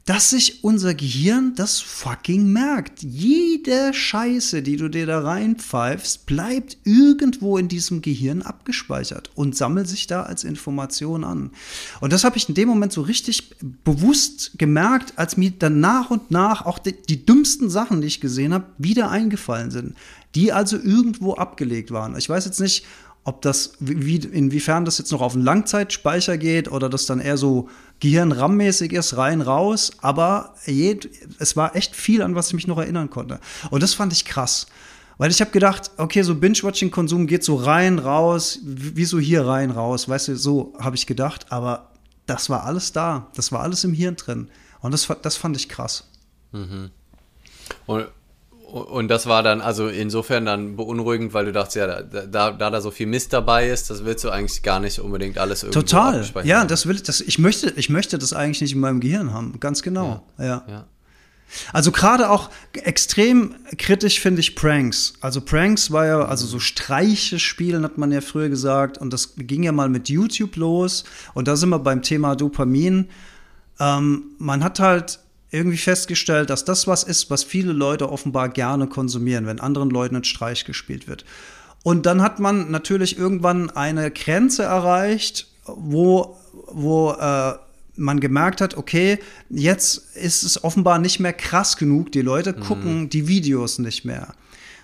[SPEAKER 2] dass sich unser Gehirn das fucking merkt. Jede Scheiße, die du dir da reinpfeifst, bleibt irgendwo in diesem Gehirn abgespeichert und sammelt sich da als Information an. Und das habe ich in dem Moment so richtig bewusst gemerkt, als mir dann nach und nach auch die, die dümmsten Sachen, die ich gesehen habe, wieder eingefallen sind. Die also irgendwo abgelegt waren. Ich weiß jetzt nicht, ob das, wie, inwiefern das jetzt noch auf einen Langzeitspeicher geht oder das dann eher so Gehirn-RAM-mäßig ist, rein, raus. Aber je, es war echt viel, an was ich mich noch erinnern konnte. Und das fand ich krass. Weil ich habe gedacht, okay, so Binge-Watching-Konsum geht so rein, raus, wie so hier rein, raus. Weißt du, so habe ich gedacht. Aber das war alles da. Das war alles im Hirn drin. Und das, das fand ich krass.
[SPEAKER 1] Mhm. Und und das war dann also insofern dann beunruhigend, weil du dachtest, ja, da, da, da, so viel Mist dabei ist, das willst du eigentlich gar nicht unbedingt alles
[SPEAKER 2] irgendwie Total. Ja, das will das ich möchte ich möchte das eigentlich nicht in meinem Gehirn haben, ganz genau. Ja. ja. ja. Also gerade auch extrem kritisch finde ich Pranks. Also Pranks war ja, also so Streiche spielen hat man ja früher gesagt und das ging ja mal mit YouTube los und da sind wir beim Thema Dopamin. Ähm, man hat halt irgendwie festgestellt, dass das was ist, was viele Leute offenbar gerne konsumieren, wenn anderen Leuten ein Streich gespielt wird. Und dann hat man natürlich irgendwann eine Grenze erreicht, wo, wo äh, man gemerkt hat, okay, jetzt ist es offenbar nicht mehr krass genug, die Leute mhm. gucken die Videos nicht mehr.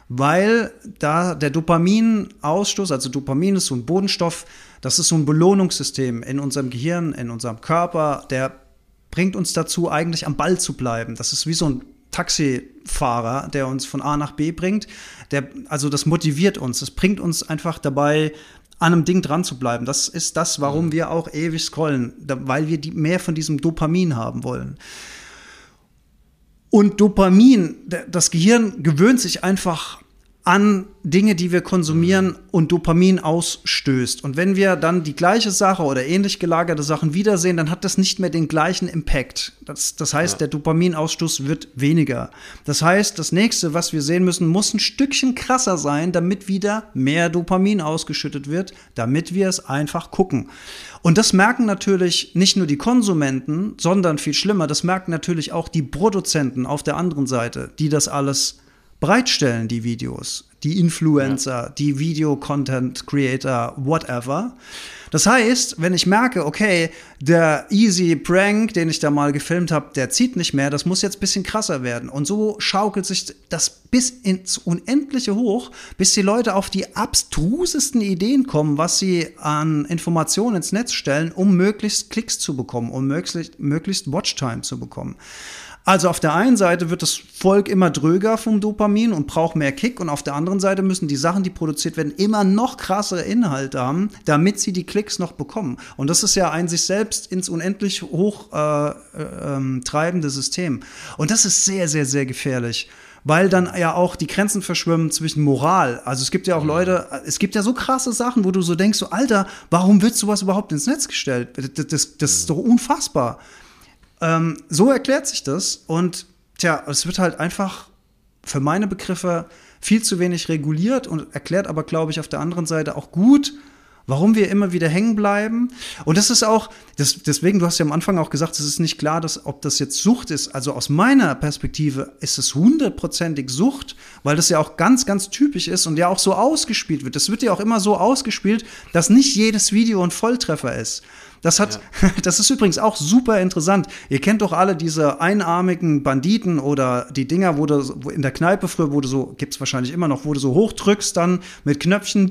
[SPEAKER 2] Weil da der Dopaminausstoß, also Dopamin ist so ein Bodenstoff, das ist so ein Belohnungssystem in unserem Gehirn, in unserem Körper, der bringt uns dazu, eigentlich am Ball zu bleiben. Das ist wie so ein Taxifahrer, der uns von A nach B bringt. Der, also das motiviert uns. Das bringt uns einfach dabei, an einem Ding dran zu bleiben. Das ist das, warum mhm. wir auch ewig scrollen, weil wir die, mehr von diesem Dopamin haben wollen. Und Dopamin, das Gehirn gewöhnt sich einfach an Dinge, die wir konsumieren und Dopamin ausstößt. Und wenn wir dann die gleiche Sache oder ähnlich gelagerte Sachen wiedersehen, dann hat das nicht mehr den gleichen Impact. Das, das heißt, ja. der Dopaminausstoß wird weniger. Das heißt, das nächste, was wir sehen müssen, muss ein Stückchen krasser sein, damit wieder mehr Dopamin ausgeschüttet wird, damit wir es einfach gucken. Und das merken natürlich nicht nur die Konsumenten, sondern viel schlimmer, das merken natürlich auch die Produzenten auf der anderen Seite, die das alles bereitstellen, die Videos, die Influencer, ja. die Video-Content-Creator, whatever. Das heißt, wenn ich merke, okay, der easy Prank, den ich da mal gefilmt habe, der zieht nicht mehr, das muss jetzt ein bisschen krasser werden. Und so schaukelt sich das bis ins Unendliche hoch, bis die Leute auf die abstrusesten Ideen kommen, was sie an Informationen ins Netz stellen, um möglichst Klicks zu bekommen, um möglichst, möglichst Watchtime zu bekommen. Also auf der einen Seite wird das Volk immer dröger vom Dopamin und braucht mehr Kick und auf der anderen Seite müssen die Sachen, die produziert werden, immer noch krassere Inhalte haben, damit sie die Klicks noch bekommen. Und das ist ja ein sich selbst ins unendlich hoch äh, äh, ähm, treibende System. Und das ist sehr, sehr, sehr gefährlich. weil dann ja auch die Grenzen verschwimmen zwischen Moral. Also es gibt ja auch Leute, es gibt ja so krasse Sachen, wo du so denkst, so Alter, warum wird sowas überhaupt ins Netz gestellt? Das, das, das ist doch unfassbar. Ähm, so erklärt sich das und tja, es wird halt einfach für meine Begriffe viel zu wenig reguliert und erklärt aber, glaube ich, auf der anderen Seite auch gut, warum wir immer wieder hängen bleiben. Und das ist auch, das, deswegen, du hast ja am Anfang auch gesagt, es ist nicht klar, dass, ob das jetzt Sucht ist. Also aus meiner Perspektive ist es hundertprozentig Sucht, weil das ja auch ganz, ganz typisch ist und ja auch so ausgespielt wird. Das wird ja auch immer so ausgespielt, dass nicht jedes Video ein Volltreffer ist. Das hat, ja. das ist übrigens auch super interessant. Ihr kennt doch alle diese einarmigen Banditen oder die Dinger, wo du wo in der Kneipe früher, wo du so, gibt's wahrscheinlich immer noch, wo du so hochdrückst, dann mit Knöpfchen.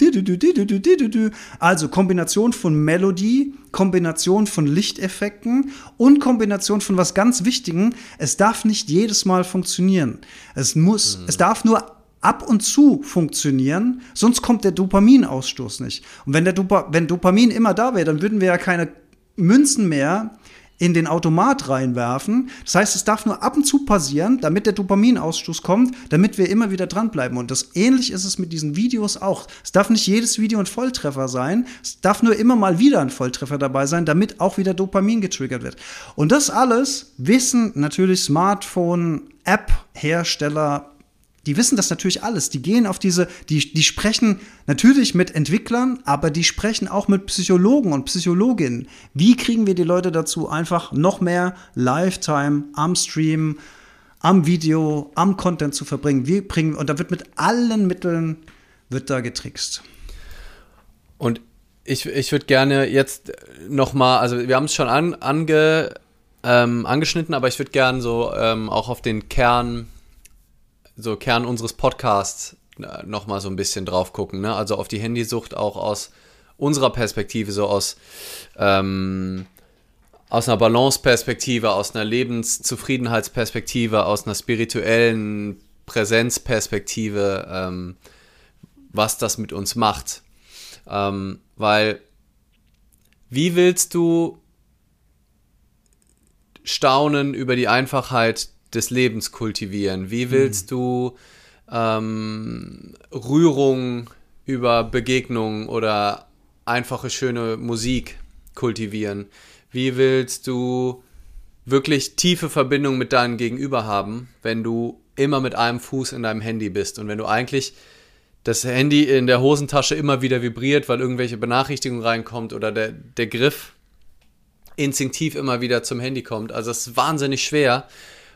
[SPEAKER 2] Also Kombination von Melodie, Kombination von Lichteffekten und Kombination von was ganz Wichtigen. Es darf nicht jedes Mal funktionieren. Es muss, mhm. es darf nur ab und zu funktionieren, sonst kommt der Dopaminausstoß nicht. Und wenn, der Dopa wenn Dopamin immer da wäre, dann würden wir ja keine Münzen mehr in den Automat reinwerfen. Das heißt, es darf nur ab und zu passieren, damit der Dopaminausstoß kommt, damit wir immer wieder dranbleiben. Und das ähnlich ist es mit diesen Videos auch. Es darf nicht jedes Video ein Volltreffer sein. Es darf nur immer mal wieder ein Volltreffer dabei sein, damit auch wieder Dopamin getriggert wird. Und das alles wissen natürlich Smartphone, App-Hersteller, die wissen das natürlich alles. Die gehen auf diese, die, die sprechen natürlich mit Entwicklern, aber die sprechen auch mit Psychologen und Psychologinnen. Wie kriegen wir die Leute dazu, einfach noch mehr Lifetime am Stream, am Video, am Content zu verbringen? Wie bringen, und da wird mit allen Mitteln, wird da getrickst.
[SPEAKER 1] Und ich, ich würde gerne jetzt noch mal, also wir haben es schon an, ange, ähm, angeschnitten, aber ich würde gerne so ähm, auch auf den Kern so Kern unseres Podcasts äh, nochmal so ein bisschen drauf gucken. Ne? Also auf die Handysucht auch aus unserer Perspektive, so aus, ähm, aus einer Balance-Perspektive, aus einer Lebenszufriedenheitsperspektive, aus einer spirituellen Präsenzperspektive, ähm, was das mit uns macht. Ähm, weil, wie willst du staunen über die Einfachheit des Lebens kultivieren? Wie willst mhm. du ähm, Rührung über Begegnungen oder einfache schöne Musik kultivieren? Wie willst du wirklich tiefe Verbindung mit deinem Gegenüber haben, wenn du immer mit einem Fuß in deinem Handy bist und wenn du eigentlich das Handy in der Hosentasche immer wieder vibriert, weil irgendwelche Benachrichtigung reinkommt oder der, der Griff instinktiv immer wieder zum Handy kommt. Also es ist wahnsinnig schwer,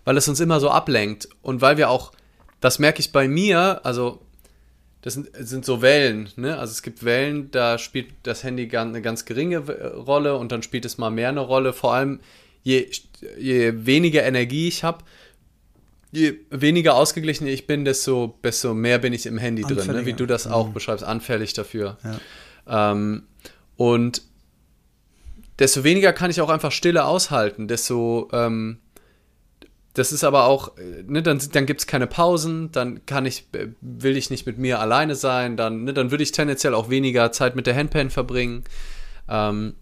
[SPEAKER 1] weil es uns immer so ablenkt und weil wir auch, das merke ich bei mir, also das sind, sind so Wellen, ne? Also es gibt Wellen, da spielt das Handy eine ganz geringe Rolle und dann spielt es mal mehr eine Rolle. Vor allem, je, je weniger Energie ich habe, je weniger ausgeglichen ich bin, desto, desto mehr bin ich im Handy drin, ne? wie du das auch mhm. beschreibst, anfällig dafür. Ja. Ähm, und desto weniger kann ich auch einfach Stille aushalten, desto ähm, das ist aber auch, äh, ne, dann, dann gibt es keine Pausen, dann kann ich, äh, will ich nicht mit mir alleine sein, dann, ne, dann würde ich tendenziell auch weniger Zeit mit der Handpan verbringen. Ähm,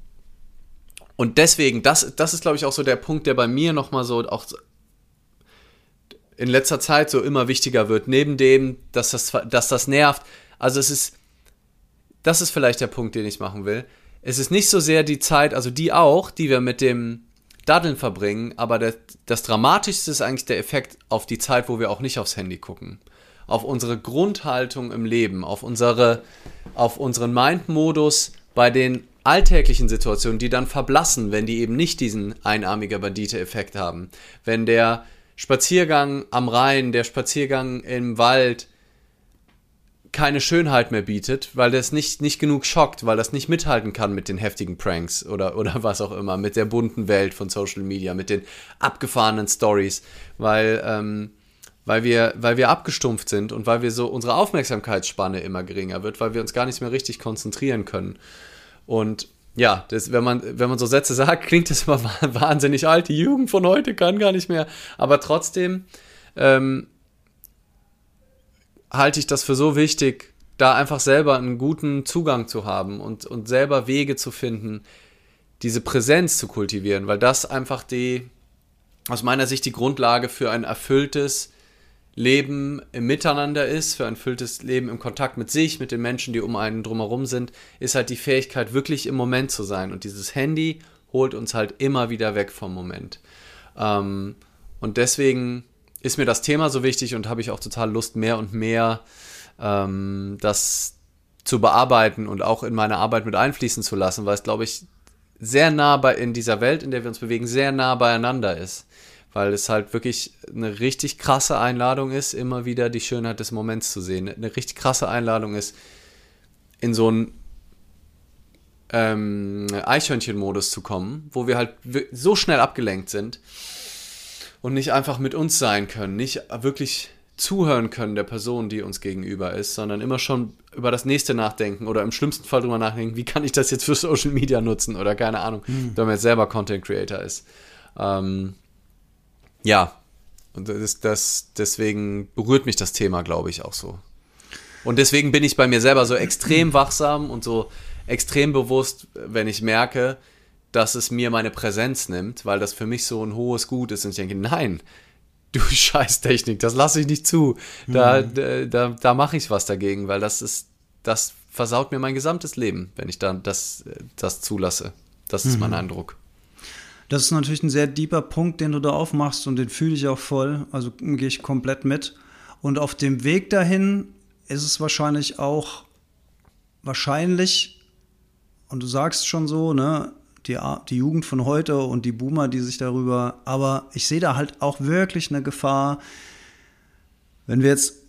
[SPEAKER 1] und deswegen, das, das ist, glaube ich, auch so der Punkt, der bei mir nochmal so auch in letzter Zeit so immer wichtiger wird, neben dem, dass das, dass das nervt. Also es ist, das ist vielleicht der Punkt, den ich machen will. Es ist nicht so sehr die Zeit, also die auch, die wir mit dem Daddeln verbringen, aber das, das Dramatischste ist eigentlich der Effekt auf die Zeit, wo wir auch nicht aufs Handy gucken. Auf unsere Grundhaltung im Leben, auf, unsere, auf unseren Mind-Modus bei den alltäglichen Situationen, die dann verblassen, wenn die eben nicht diesen einarmiger Bandite-Effekt haben. Wenn der Spaziergang am Rhein, der Spaziergang im Wald, keine Schönheit mehr bietet, weil das nicht, nicht genug schockt, weil das nicht mithalten kann mit den heftigen Pranks oder, oder was auch immer, mit der bunten Welt von Social Media, mit den abgefahrenen Stories, weil, ähm, weil, wir, weil wir abgestumpft sind und weil wir so unsere Aufmerksamkeitsspanne immer geringer wird, weil wir uns gar nicht mehr richtig konzentrieren können. Und ja, das, wenn, man, wenn man so Sätze sagt, klingt das immer wahnsinnig alt. Die Jugend von heute kann gar nicht mehr. Aber trotzdem ähm, halte ich das für so wichtig, da einfach selber einen guten Zugang zu haben und, und selber Wege zu finden, diese Präsenz zu kultivieren, weil das einfach die, aus meiner Sicht die Grundlage für ein erfülltes Leben im Miteinander ist, für ein erfülltes Leben im Kontakt mit sich, mit den Menschen, die um einen drumherum sind, ist halt die Fähigkeit, wirklich im Moment zu sein. Und dieses Handy holt uns halt immer wieder weg vom Moment. Ähm, und deswegen ist mir das Thema so wichtig und habe ich auch total Lust, mehr und mehr ähm, das zu bearbeiten und auch in meine Arbeit mit einfließen zu lassen, weil es, glaube ich, sehr nah bei, in dieser Welt, in der wir uns bewegen, sehr nah beieinander ist weil es halt wirklich eine richtig krasse Einladung ist, immer wieder die Schönheit des Moments zu sehen. Eine richtig krasse Einladung ist, in so einen ähm, Eichhörnchen-Modus zu kommen, wo wir halt so schnell abgelenkt sind und nicht einfach mit uns sein können, nicht wirklich zuhören können der Person, die uns gegenüber ist, sondern immer schon über das nächste nachdenken oder im schlimmsten Fall drüber nachdenken, wie kann ich das jetzt für Social Media nutzen oder keine Ahnung, hm. wenn man jetzt selber Content Creator ist. Ähm, ja, und das, das, deswegen berührt mich das Thema, glaube ich, auch so. Und deswegen bin ich bei mir selber so extrem wachsam und so extrem bewusst, wenn ich merke, dass es mir meine Präsenz nimmt, weil das für mich so ein hohes Gut ist. Und ich denke, nein, du Scheißtechnik, das lasse ich nicht zu. Da, mhm. da, da, da mache ich was dagegen, weil das ist, das versaut mir mein gesamtes Leben, wenn ich dann das, das zulasse. Das ist mhm. mein Eindruck.
[SPEAKER 2] Das ist natürlich ein sehr deeper Punkt, den du da aufmachst und den fühle ich auch voll. Also gehe ich komplett mit. Und auf dem Weg dahin ist es wahrscheinlich auch wahrscheinlich, und du sagst schon so, ne, die, die Jugend von heute und die Boomer, die sich darüber, aber ich sehe da halt auch wirklich eine Gefahr, wenn wir jetzt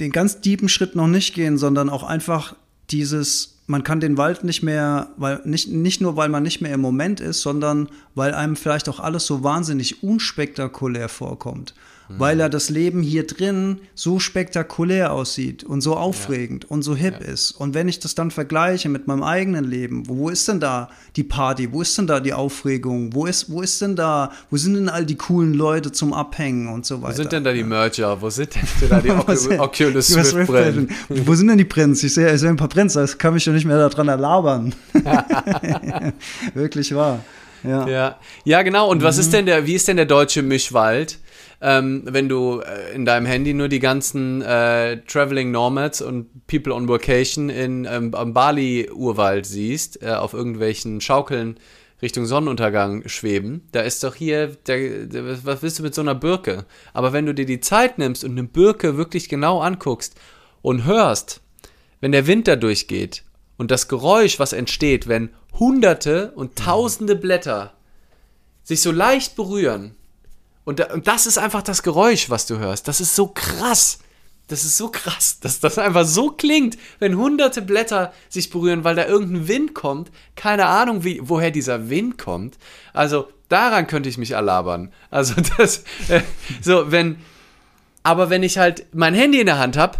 [SPEAKER 2] den ganz tiefen Schritt noch nicht gehen, sondern auch einfach dieses man kann den Wald nicht mehr, weil nicht, nicht nur, weil man nicht mehr im Moment ist, sondern weil einem vielleicht auch alles so wahnsinnig unspektakulär vorkommt mhm. weil ja das Leben hier drin so spektakulär aussieht und so aufregend ja. und so hip ja. ist. Und wenn ich das dann vergleiche mit meinem eigenen Leben, wo, wo ist denn da die Party? Wo ist denn da die Aufregung? Wo ist, wo ist denn da, wo sind denn all die coolen Leute zum Abhängen und so weiter?
[SPEAKER 1] Wo sind denn da die Merger? Wo sind denn da die Oculus Swift
[SPEAKER 2] Brillen? Wo sind denn die Prints? Ich sehe, ich sehe ein paar Prints, das kann mich doch nicht mehr daran erlabern. Wirklich wahr.
[SPEAKER 1] Ja. ja. ja, genau. Und was ist mhm. denn der, wie ist denn der deutsche Mischwald? Ähm, wenn du äh, in deinem Handy nur die ganzen äh, Traveling Nomads und People on Vacation in, ähm, am Bali-Urwald siehst, äh, auf irgendwelchen Schaukeln Richtung Sonnenuntergang schweben, da ist doch hier, der, der, was willst du mit so einer Birke? Aber wenn du dir die Zeit nimmst und eine Birke wirklich genau anguckst und hörst, wenn der Wind da durchgeht und das Geräusch, was entsteht, wenn hunderte und tausende Blätter sich so leicht berühren und, und das ist einfach das Geräusch, was du hörst. Das ist so krass. Das ist so krass, dass das einfach so klingt, wenn hunderte Blätter sich berühren, weil da irgendein Wind kommt. Keine Ahnung, wie, woher dieser Wind kommt. Also daran könnte ich mich erlabern. Also das, äh, so wenn, aber wenn ich halt mein Handy in der Hand habe,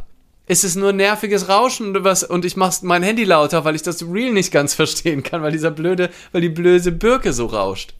[SPEAKER 1] ist es nur nerviges Rauschen und was und ich mache mein Handy lauter, weil ich das Real nicht ganz verstehen kann, weil dieser blöde, weil die blöde Birke so rauscht.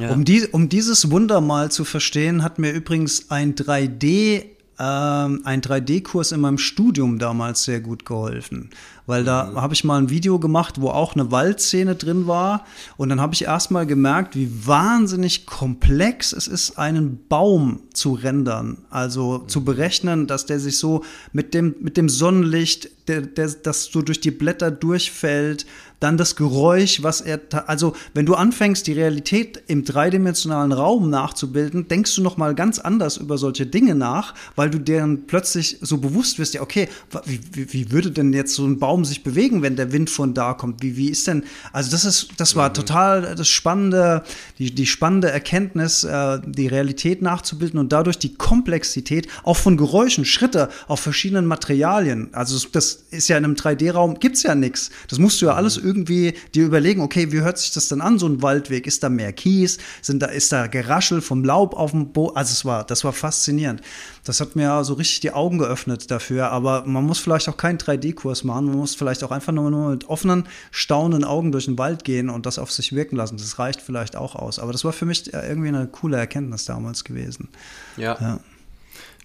[SPEAKER 2] Ja. Um, die, um dieses Wunder mal zu verstehen, hat mir übrigens ein 3D ähm, ein 3D-Kurs in meinem Studium damals sehr gut geholfen weil da mhm. habe ich mal ein Video gemacht, wo auch eine Waldszene drin war und dann habe ich erstmal gemerkt, wie wahnsinnig komplex es ist, einen Baum zu rendern, also mhm. zu berechnen, dass der sich so mit dem, mit dem Sonnenlicht, der, der, das so durch die Blätter durchfällt, dann das Geräusch, was er, also wenn du anfängst, die Realität im dreidimensionalen Raum nachzubilden, denkst du noch mal ganz anders über solche Dinge nach, weil du deren plötzlich so bewusst wirst, ja okay, wie, wie, wie würde denn jetzt so ein Baum sich bewegen, wenn der Wind von da kommt? Wie, wie ist denn, also das ist, das war mhm. total das spannende, die, die spannende Erkenntnis, äh, die Realität nachzubilden und dadurch die Komplexität auch von Geräuschen, Schritte auf verschiedenen Materialien. Also das ist ja in einem 3D-Raum, gibt es ja nichts. Das musst du ja alles mhm. Irgendwie dir überlegen, okay, wie hört sich das denn an, so ein Waldweg? Ist da mehr Kies? Sind da, ist da Geraschel vom Laub auf dem Boden? Also es war, das war faszinierend. Das hat mir so richtig die Augen geöffnet dafür. Aber man muss vielleicht auch keinen 3D-Kurs machen. Man muss vielleicht auch einfach nur, nur mit offenen, staunenden Augen durch den Wald gehen und das auf sich wirken lassen. Das reicht vielleicht auch aus. Aber das war für mich irgendwie eine coole Erkenntnis damals gewesen.
[SPEAKER 1] ja. ja.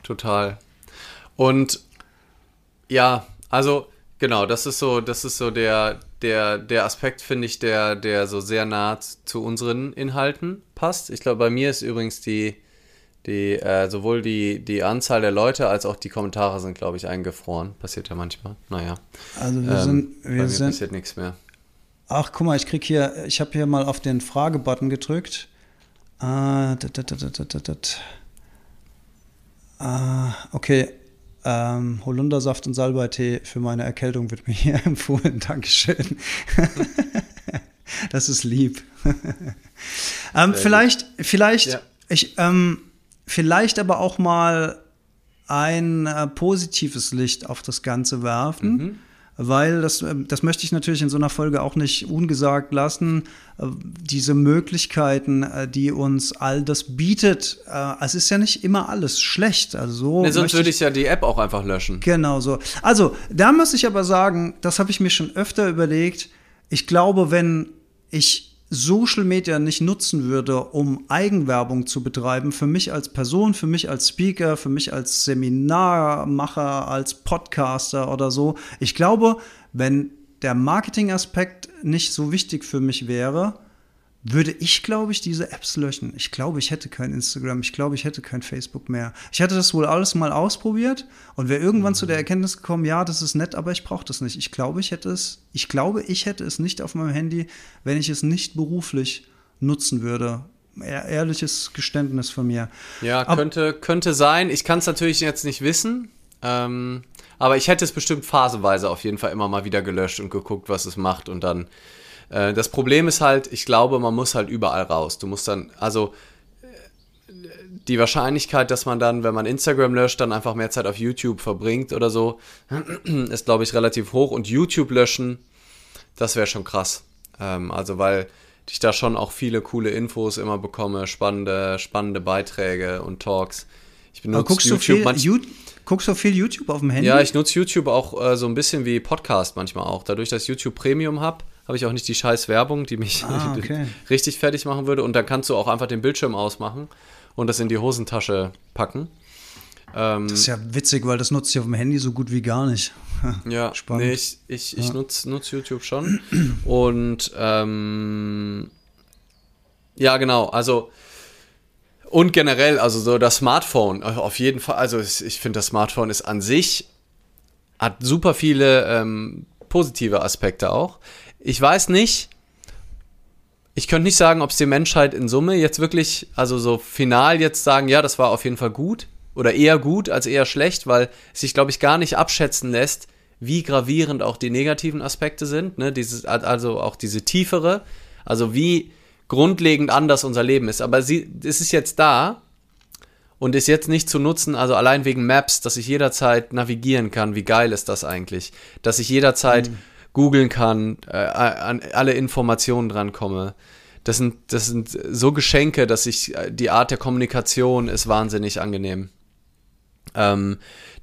[SPEAKER 1] total. Und ja, also genau, das ist so, das ist so der, der, der Aspekt, finde ich, der, der so sehr nah zu unseren Inhalten passt. Ich glaube, bei mir ist übrigens die, Die, äh, sowohl die, die Anzahl der Leute als auch die Kommentare sind, glaube ich, eingefroren. Passiert ja manchmal. Naja.
[SPEAKER 2] Also wir ähm, sind. Wir
[SPEAKER 1] bei mir
[SPEAKER 2] sind,
[SPEAKER 1] passiert nichts mehr.
[SPEAKER 2] Ach, guck mal, ich krieg hier, ich habe hier mal auf den Fragebutton gedrückt. Ah, dat, dat, dat, dat, ah okay. Ähm, Holundersaft und Salbeitee für meine Erkältung wird mir hier empfohlen. Dankeschön. das ist lieb. ähm, vielleicht, vielleicht, ja. ich, ähm, vielleicht aber auch mal ein äh, positives Licht auf das Ganze werfen. Mhm weil das, ähm, das möchte ich natürlich in so einer Folge auch nicht ungesagt lassen, äh, diese Möglichkeiten, äh, die uns all das bietet. Äh, es ist ja nicht immer alles schlecht. Also so
[SPEAKER 1] nee, sonst würde ich ja die App auch einfach löschen.
[SPEAKER 2] Genau so. Also da muss ich aber sagen, das habe ich mir schon öfter überlegt. Ich glaube, wenn ich Social Media nicht nutzen würde, um Eigenwerbung zu betreiben, für mich als Person, für mich als Speaker, für mich als Seminarmacher, als Podcaster oder so. Ich glaube, wenn der Marketingaspekt nicht so wichtig für mich wäre, würde ich, glaube ich, diese Apps löschen. Ich glaube, ich hätte kein Instagram, ich glaube, ich hätte kein Facebook mehr. Ich hätte das wohl alles mal ausprobiert und wäre irgendwann mhm. zu der Erkenntnis gekommen, ja, das ist nett, aber ich brauche das nicht. Ich glaube, ich hätte es, ich glaube, ich hätte es nicht auf meinem Handy, wenn ich es nicht beruflich nutzen würde. Ehrliches Geständnis von mir.
[SPEAKER 1] Ja, aber, könnte, könnte sein. Ich kann es natürlich jetzt nicht wissen. Ähm, aber ich hätte es bestimmt phasenweise auf jeden Fall immer mal wieder gelöscht und geguckt, was es macht und dann äh, das Problem ist halt, ich glaube, man muss halt überall raus. Du musst dann, also die Wahrscheinlichkeit, dass man dann, wenn man Instagram löscht, dann einfach mehr Zeit auf YouTube verbringt oder so, ist, glaube ich, relativ hoch. Und YouTube löschen, das wäre schon krass. Ähm, also, weil ich da schon auch viele coole Infos immer bekomme, spannende, spannende Beiträge und Talks.
[SPEAKER 2] Ich benutze guckst YouTube. Du viel, guckst du viel YouTube auf dem Handy?
[SPEAKER 1] Ja, ich nutze YouTube auch äh, so ein bisschen wie Podcast manchmal auch. Dadurch, dass ich YouTube Premium habe, habe ich auch nicht die scheiß Werbung, die mich ah, okay. richtig fertig machen würde. Und dann kannst du auch einfach den Bildschirm ausmachen und das in die Hosentasche packen.
[SPEAKER 2] Ähm, das ist ja witzig, weil das nutze ich auf dem Handy so gut wie gar nicht.
[SPEAKER 1] ja, Spannend. Nee, ich, ich, ich ja. nutze nutz YouTube schon. Und ähm, ja, genau, also und generell, also so das Smartphone, auf jeden Fall, also ich finde, das Smartphone ist an sich, hat super viele ähm, positive Aspekte auch ich weiß nicht, ich könnte nicht sagen, ob es die Menschheit in Summe jetzt wirklich, also so final jetzt sagen, ja, das war auf jeden Fall gut oder eher gut als eher schlecht, weil es sich, glaube ich, gar nicht abschätzen lässt, wie gravierend auch die negativen Aspekte sind, ne? Dieses, also auch diese tiefere, also wie grundlegend anders unser Leben ist. Aber sie, es ist jetzt da und ist jetzt nicht zu nutzen, also allein wegen Maps, dass ich jederzeit navigieren kann. Wie geil ist das eigentlich? Dass ich jederzeit mhm googeln kann, äh, an alle Informationen drankomme. Das sind, das sind so Geschenke, dass ich, äh, die Art der Kommunikation ist wahnsinnig angenehm. Ähm,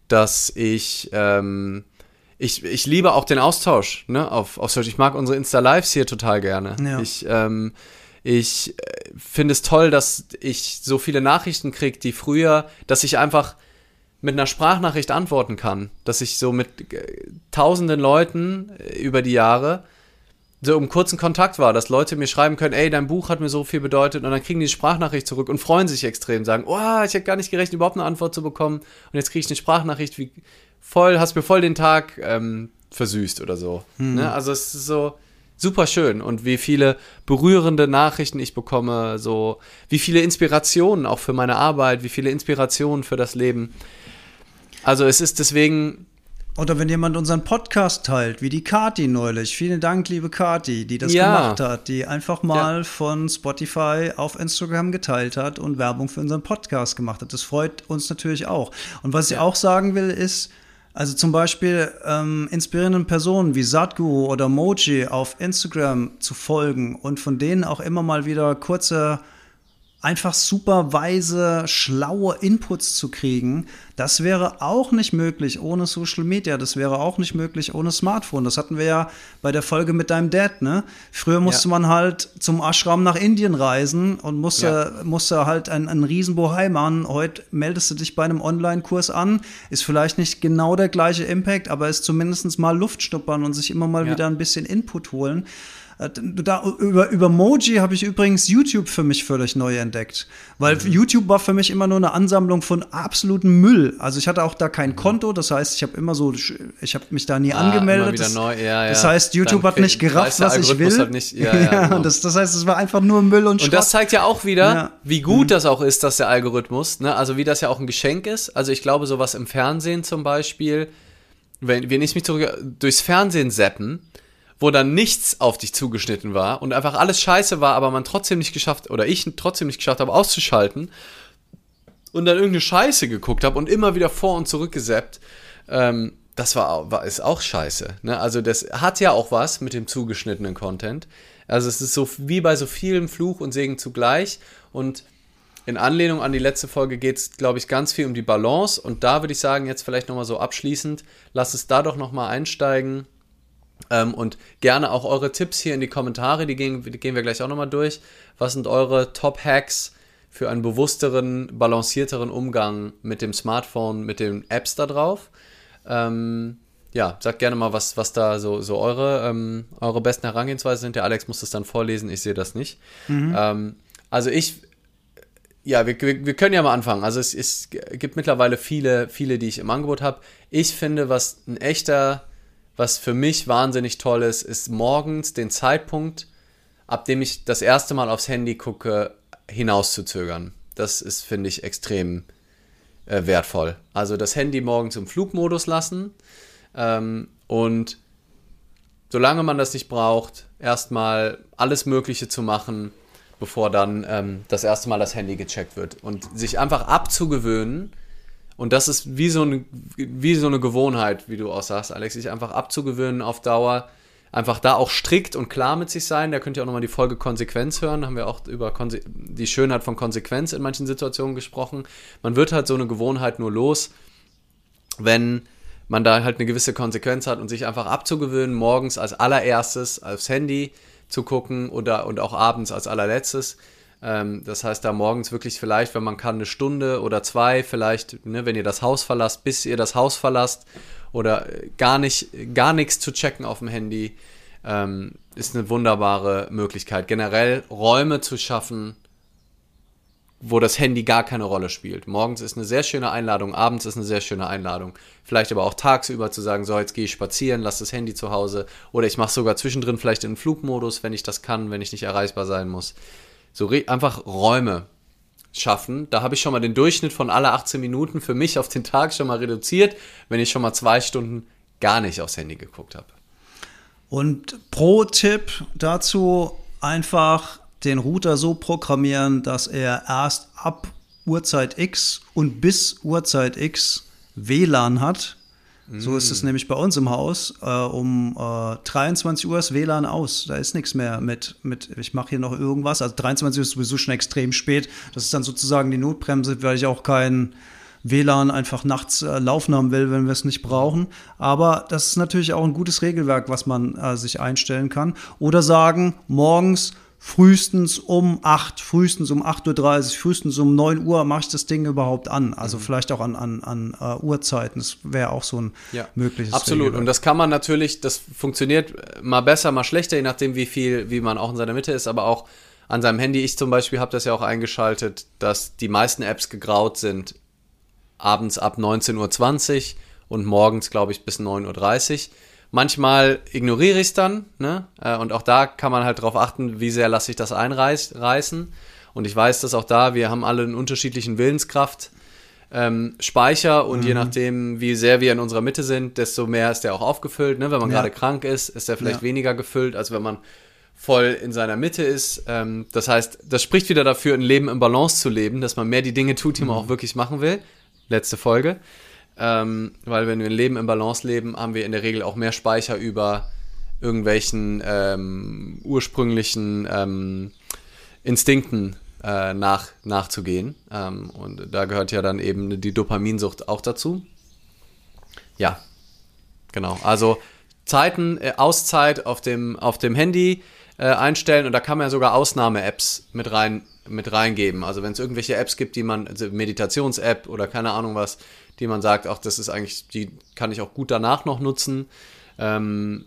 [SPEAKER 1] dass ich, ähm, ich, ich liebe auch den Austausch, ne, auf, auf Social. Ich mag unsere Insta-Lives hier total gerne. Ja. Ich, ähm, ich äh, finde es toll, dass ich so viele Nachrichten kriege, die früher, dass ich einfach mit einer Sprachnachricht antworten kann, dass ich so mit äh, tausenden Leuten äh, über die Jahre so im kurzen Kontakt war, dass Leute mir schreiben können, ey, dein Buch hat mir so viel bedeutet und dann kriegen die Sprachnachricht zurück und freuen sich extrem, sagen, oh, ich hätte gar nicht gerechnet, überhaupt eine Antwort zu bekommen und jetzt kriege ich eine Sprachnachricht, wie voll, hast mir voll den Tag ähm, versüßt oder so. Hm. Ne? Also es ist so, super schön und wie viele berührende Nachrichten ich bekomme, so wie viele Inspirationen auch für meine Arbeit, wie viele Inspirationen für das Leben. Also es ist deswegen.
[SPEAKER 2] Oder wenn jemand unseren Podcast teilt, wie die Kati neulich. Vielen Dank, liebe Kati, die das ja. gemacht hat, die einfach mal ja. von Spotify auf Instagram geteilt hat und Werbung für unseren Podcast gemacht hat. Das freut uns natürlich auch. Und was ja. ich auch sagen will, ist, also zum Beispiel ähm, inspirierenden Personen wie Sadhguru oder Moji auf Instagram zu folgen und von denen auch immer mal wieder kurze einfach super weise, schlaue Inputs zu kriegen, das wäre auch nicht möglich ohne Social Media. Das wäre auch nicht möglich ohne Smartphone. Das hatten wir ja bei der Folge mit deinem Dad, ne? Früher musste ja. man halt zum Ashram nach Indien reisen und musste, ja. musste halt ein, ein Riesenbohai machen. Heute meldest du dich bei einem Online-Kurs an. Ist vielleicht nicht genau der gleiche Impact, aber ist zumindest mal Luft schnuppern und sich immer mal ja. wieder ein bisschen Input holen. Äh, da, über, über Moji habe ich übrigens YouTube für mich völlig neu entdeckt. Weil mhm. YouTube war für mich immer nur eine Ansammlung von absolutem Müll. Also ich hatte auch da kein. Konto, das heißt, ich habe immer so, ich habe mich da nie ah, angemeldet. Das, ja, ja. das, heißt, YouTube Dann hat nicht gerafft, was ich will. Nicht, ja, ja, genau. das, das heißt, es war einfach nur Müll und
[SPEAKER 1] Schrott. Und das zeigt ja auch wieder, wie gut mhm. das auch ist, dass der Algorithmus, ne? also wie das ja auch ein Geschenk ist. Also ich glaube, sowas im Fernsehen zum Beispiel, wenn, wenn ich mich zurück durchs Fernsehen zappen, wo dann nichts auf dich zugeschnitten war und einfach alles scheiße war, aber man trotzdem nicht geschafft, oder ich trotzdem nicht geschafft habe, auszuschalten und dann irgendeine Scheiße geguckt habe und immer wieder vor und zurück gesappt, ähm, das war, war ist auch scheiße. Ne? Also das hat ja auch was mit dem zugeschnittenen Content. Also es ist so wie bei so vielem Fluch und Segen zugleich und in Anlehnung an die letzte Folge geht es, glaube ich, ganz viel um die Balance. Und da würde ich sagen, jetzt vielleicht nochmal so abschließend, lasst es da doch nochmal einsteigen. Ähm, und gerne auch eure Tipps hier in die Kommentare, die gehen, die gehen wir gleich auch nochmal durch. Was sind eure Top-Hacks für einen bewussteren, balancierteren Umgang mit dem Smartphone, mit den Apps da drauf? Ähm, ja, sagt gerne mal, was, was da so, so eure, ähm, eure besten Herangehensweisen sind. Der Alex muss das dann vorlesen, ich sehe das nicht. Mhm. Ähm, also ich, ja, wir, wir, wir, können ja mal anfangen. Also es, es gibt mittlerweile viele, viele, die ich im Angebot habe. Ich finde, was ein echter was für mich wahnsinnig toll ist, ist morgens den Zeitpunkt, ab dem ich das erste Mal aufs Handy gucke, hinauszuzögern. Das ist, finde ich, extrem äh, wertvoll. Also das Handy morgens im Flugmodus lassen ähm, und solange man das nicht braucht, erstmal alles Mögliche zu machen, bevor dann ähm, das erste Mal das Handy gecheckt wird. Und sich einfach abzugewöhnen, und das ist wie so, eine, wie so eine Gewohnheit, wie du auch sagst, Alex, sich einfach abzugewöhnen auf Dauer. Einfach da auch strikt und klar mit sich sein. Da könnt ihr auch nochmal die Folge Konsequenz hören. Da haben wir auch über Konse die Schönheit von Konsequenz in manchen Situationen gesprochen. Man wird halt so eine Gewohnheit nur los, wenn man da halt eine gewisse Konsequenz hat und sich einfach abzugewöhnen, morgens als allererstes aufs Handy zu gucken oder und auch abends als allerletztes ähm, das heißt, da morgens wirklich vielleicht, wenn man kann, eine Stunde oder zwei, vielleicht, ne, wenn ihr das Haus verlasst, bis ihr das Haus verlasst oder gar nicht, gar nichts zu checken auf dem Handy, ähm, ist eine wunderbare Möglichkeit. Generell Räume zu schaffen, wo das Handy gar keine Rolle spielt. Morgens ist eine sehr schöne Einladung, abends ist eine sehr schöne Einladung. Vielleicht aber auch tagsüber zu sagen, so jetzt gehe ich spazieren, lass das Handy zu Hause. Oder ich mache sogar zwischendrin vielleicht in Flugmodus, wenn ich das kann, wenn ich nicht erreichbar sein muss so einfach Räume schaffen. Da habe ich schon mal den Durchschnitt von alle 18 Minuten für mich auf den Tag schon mal reduziert, wenn ich schon mal zwei Stunden gar nicht aufs Handy geguckt habe.
[SPEAKER 2] Und Pro-Tipp dazu einfach den Router so programmieren, dass er erst ab Uhrzeit X und bis Uhrzeit X WLAN hat so ist es mm. nämlich bei uns im Haus. Äh, um äh, 23 Uhr ist WLAN aus. Da ist nichts mehr mit, mit ich mache hier noch irgendwas. Also 23 Uhr ist sowieso schon extrem spät. Das ist dann sozusagen die Notbremse, weil ich auch kein WLAN einfach nachts äh, laufen haben will, wenn wir es nicht brauchen. Aber das ist natürlich auch ein gutes Regelwerk, was man äh, sich einstellen kann. Oder sagen, morgens frühestens um 8, frühestens um 8.30 Uhr, frühestens um 9 Uhr mache ich das Ding überhaupt an. Also mhm. vielleicht auch an, an, an uh, Uhrzeiten. Das wäre auch so ein ja, mögliches
[SPEAKER 1] Absolut. Regelwerk. Und das kann man natürlich, das funktioniert mal besser, mal schlechter, je nachdem, wie viel, wie man auch in seiner Mitte ist, aber auch an seinem Handy. Ich zum Beispiel habe das ja auch eingeschaltet, dass die meisten Apps gegraut sind abends ab 19.20 Uhr und morgens, glaube ich, bis 9.30 Uhr. Manchmal ignoriere ich es dann, ne? Äh, und auch da kann man halt darauf achten, wie sehr lasse ich das einreißen. Und ich weiß, dass auch da, wir haben alle einen unterschiedlichen Willenskraft. Ähm, Speicher und mhm. je nachdem, wie sehr wir in unserer Mitte sind, desto mehr ist der auch aufgefüllt. Ne? Wenn man ja. gerade krank ist, ist der vielleicht ja. weniger gefüllt, als wenn man voll in seiner Mitte ist. Ähm, das heißt, das spricht wieder dafür, ein Leben im Balance zu leben, dass man mehr die Dinge tut, die man mhm. auch wirklich machen will. Letzte Folge. Ähm, weil wenn wir ein Leben im Balance leben, haben wir in der Regel auch mehr Speicher über irgendwelchen ähm, ursprünglichen ähm, Instinkten äh, nach, nachzugehen. Ähm, und da gehört ja dann eben die Dopaminsucht auch dazu. Ja, genau. Also Zeiten, äh, Auszeit auf dem, auf dem Handy äh, einstellen und da kann man ja sogar Ausnahme-Apps mit rein mit reingeben. Also wenn es irgendwelche Apps gibt, die man, also Meditations-App oder keine Ahnung was, die man sagt, auch das ist eigentlich, die kann ich auch gut danach noch nutzen. Ähm,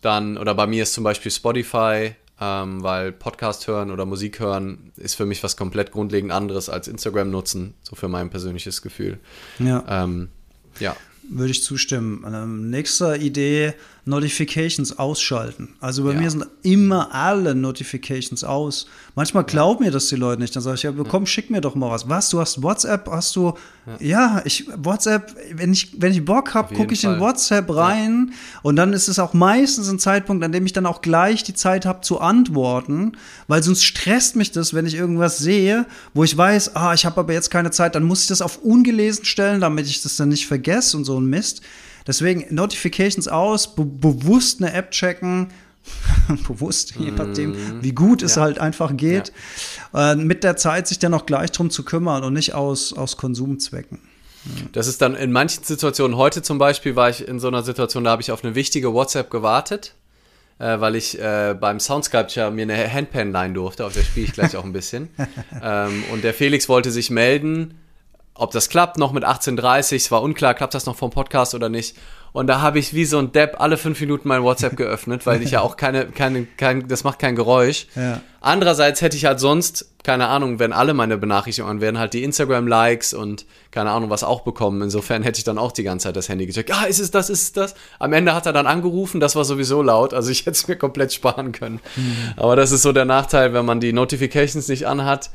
[SPEAKER 1] Dann, oder bei mir ist zum Beispiel Spotify, ähm, weil Podcast hören oder Musik hören ist für mich was komplett grundlegend anderes als Instagram nutzen, so für mein persönliches Gefühl.
[SPEAKER 2] Ja.
[SPEAKER 1] Ähm, ja.
[SPEAKER 2] Würde ich zustimmen. Ähm, nächste Idee, Notifications ausschalten. Also bei
[SPEAKER 1] Ja.
[SPEAKER 2] mir sind immer alle Notifications aus. Manchmal glauben mir das die Leute nicht. Dann sage ich, ja, komm, schick mir doch mal was. Was, du hast WhatsApp, hast du, ja, ich, WhatsApp, wenn ich, wenn ich Bock habe, gucke ich in
[SPEAKER 1] Fall.
[SPEAKER 2] WhatsApp rein und dann ist es auch meistens ein Zeitpunkt, an dem ich dann auch gleich die Zeit habe zu antworten, weil sonst stresst mich das, wenn ich irgendwas sehe, wo ich weiß, ah, ich habe aber jetzt keine Zeit, dann muss ich das auf ungelesen stellen, damit ich das dann nicht vergesse und so ein Mist. Deswegen Notifications aus, be bewusst eine App checken, bewusst, je nachdem, wie gut es
[SPEAKER 1] Ja.
[SPEAKER 2] halt einfach geht, äh, mit der Zeit sich dann auch gleich drum zu kümmern und nicht aus, aus Konsumzwecken.
[SPEAKER 1] Das ist dann in manchen Situationen, heute zum Beispiel war ich in so einer Situation, da habe ich auf eine wichtige WhatsApp gewartet, äh, weil ich äh, beim Soundsculpture mir eine Handpan leihen durfte, auf der spiele ich gleich auch ein bisschen. ähm, und der Felix wollte sich melden, ob das klappt noch mit 18.30 es war unklar, klappt das noch vom Podcast oder nicht. Und da habe ich wie so ein Depp alle fünf Minuten mein WhatsApp geöffnet, weil ich ja auch keine, keine, kein, das macht kein Geräusch.
[SPEAKER 2] Ja.
[SPEAKER 1] Andererseits hätte ich halt sonst, keine Ahnung, wenn alle meine Benachrichtigungen wären, halt die Instagram-Likes und keine Ahnung, was auch bekommen. Insofern hätte ich dann auch die ganze Zeit das Handy gecheckt. Ah, ist es das, ist es das? Am Ende hat er dann angerufen, das war sowieso laut, also ich hätte es mir komplett sparen können. Aber das ist so der Nachteil, wenn man die Notifications nicht anhat,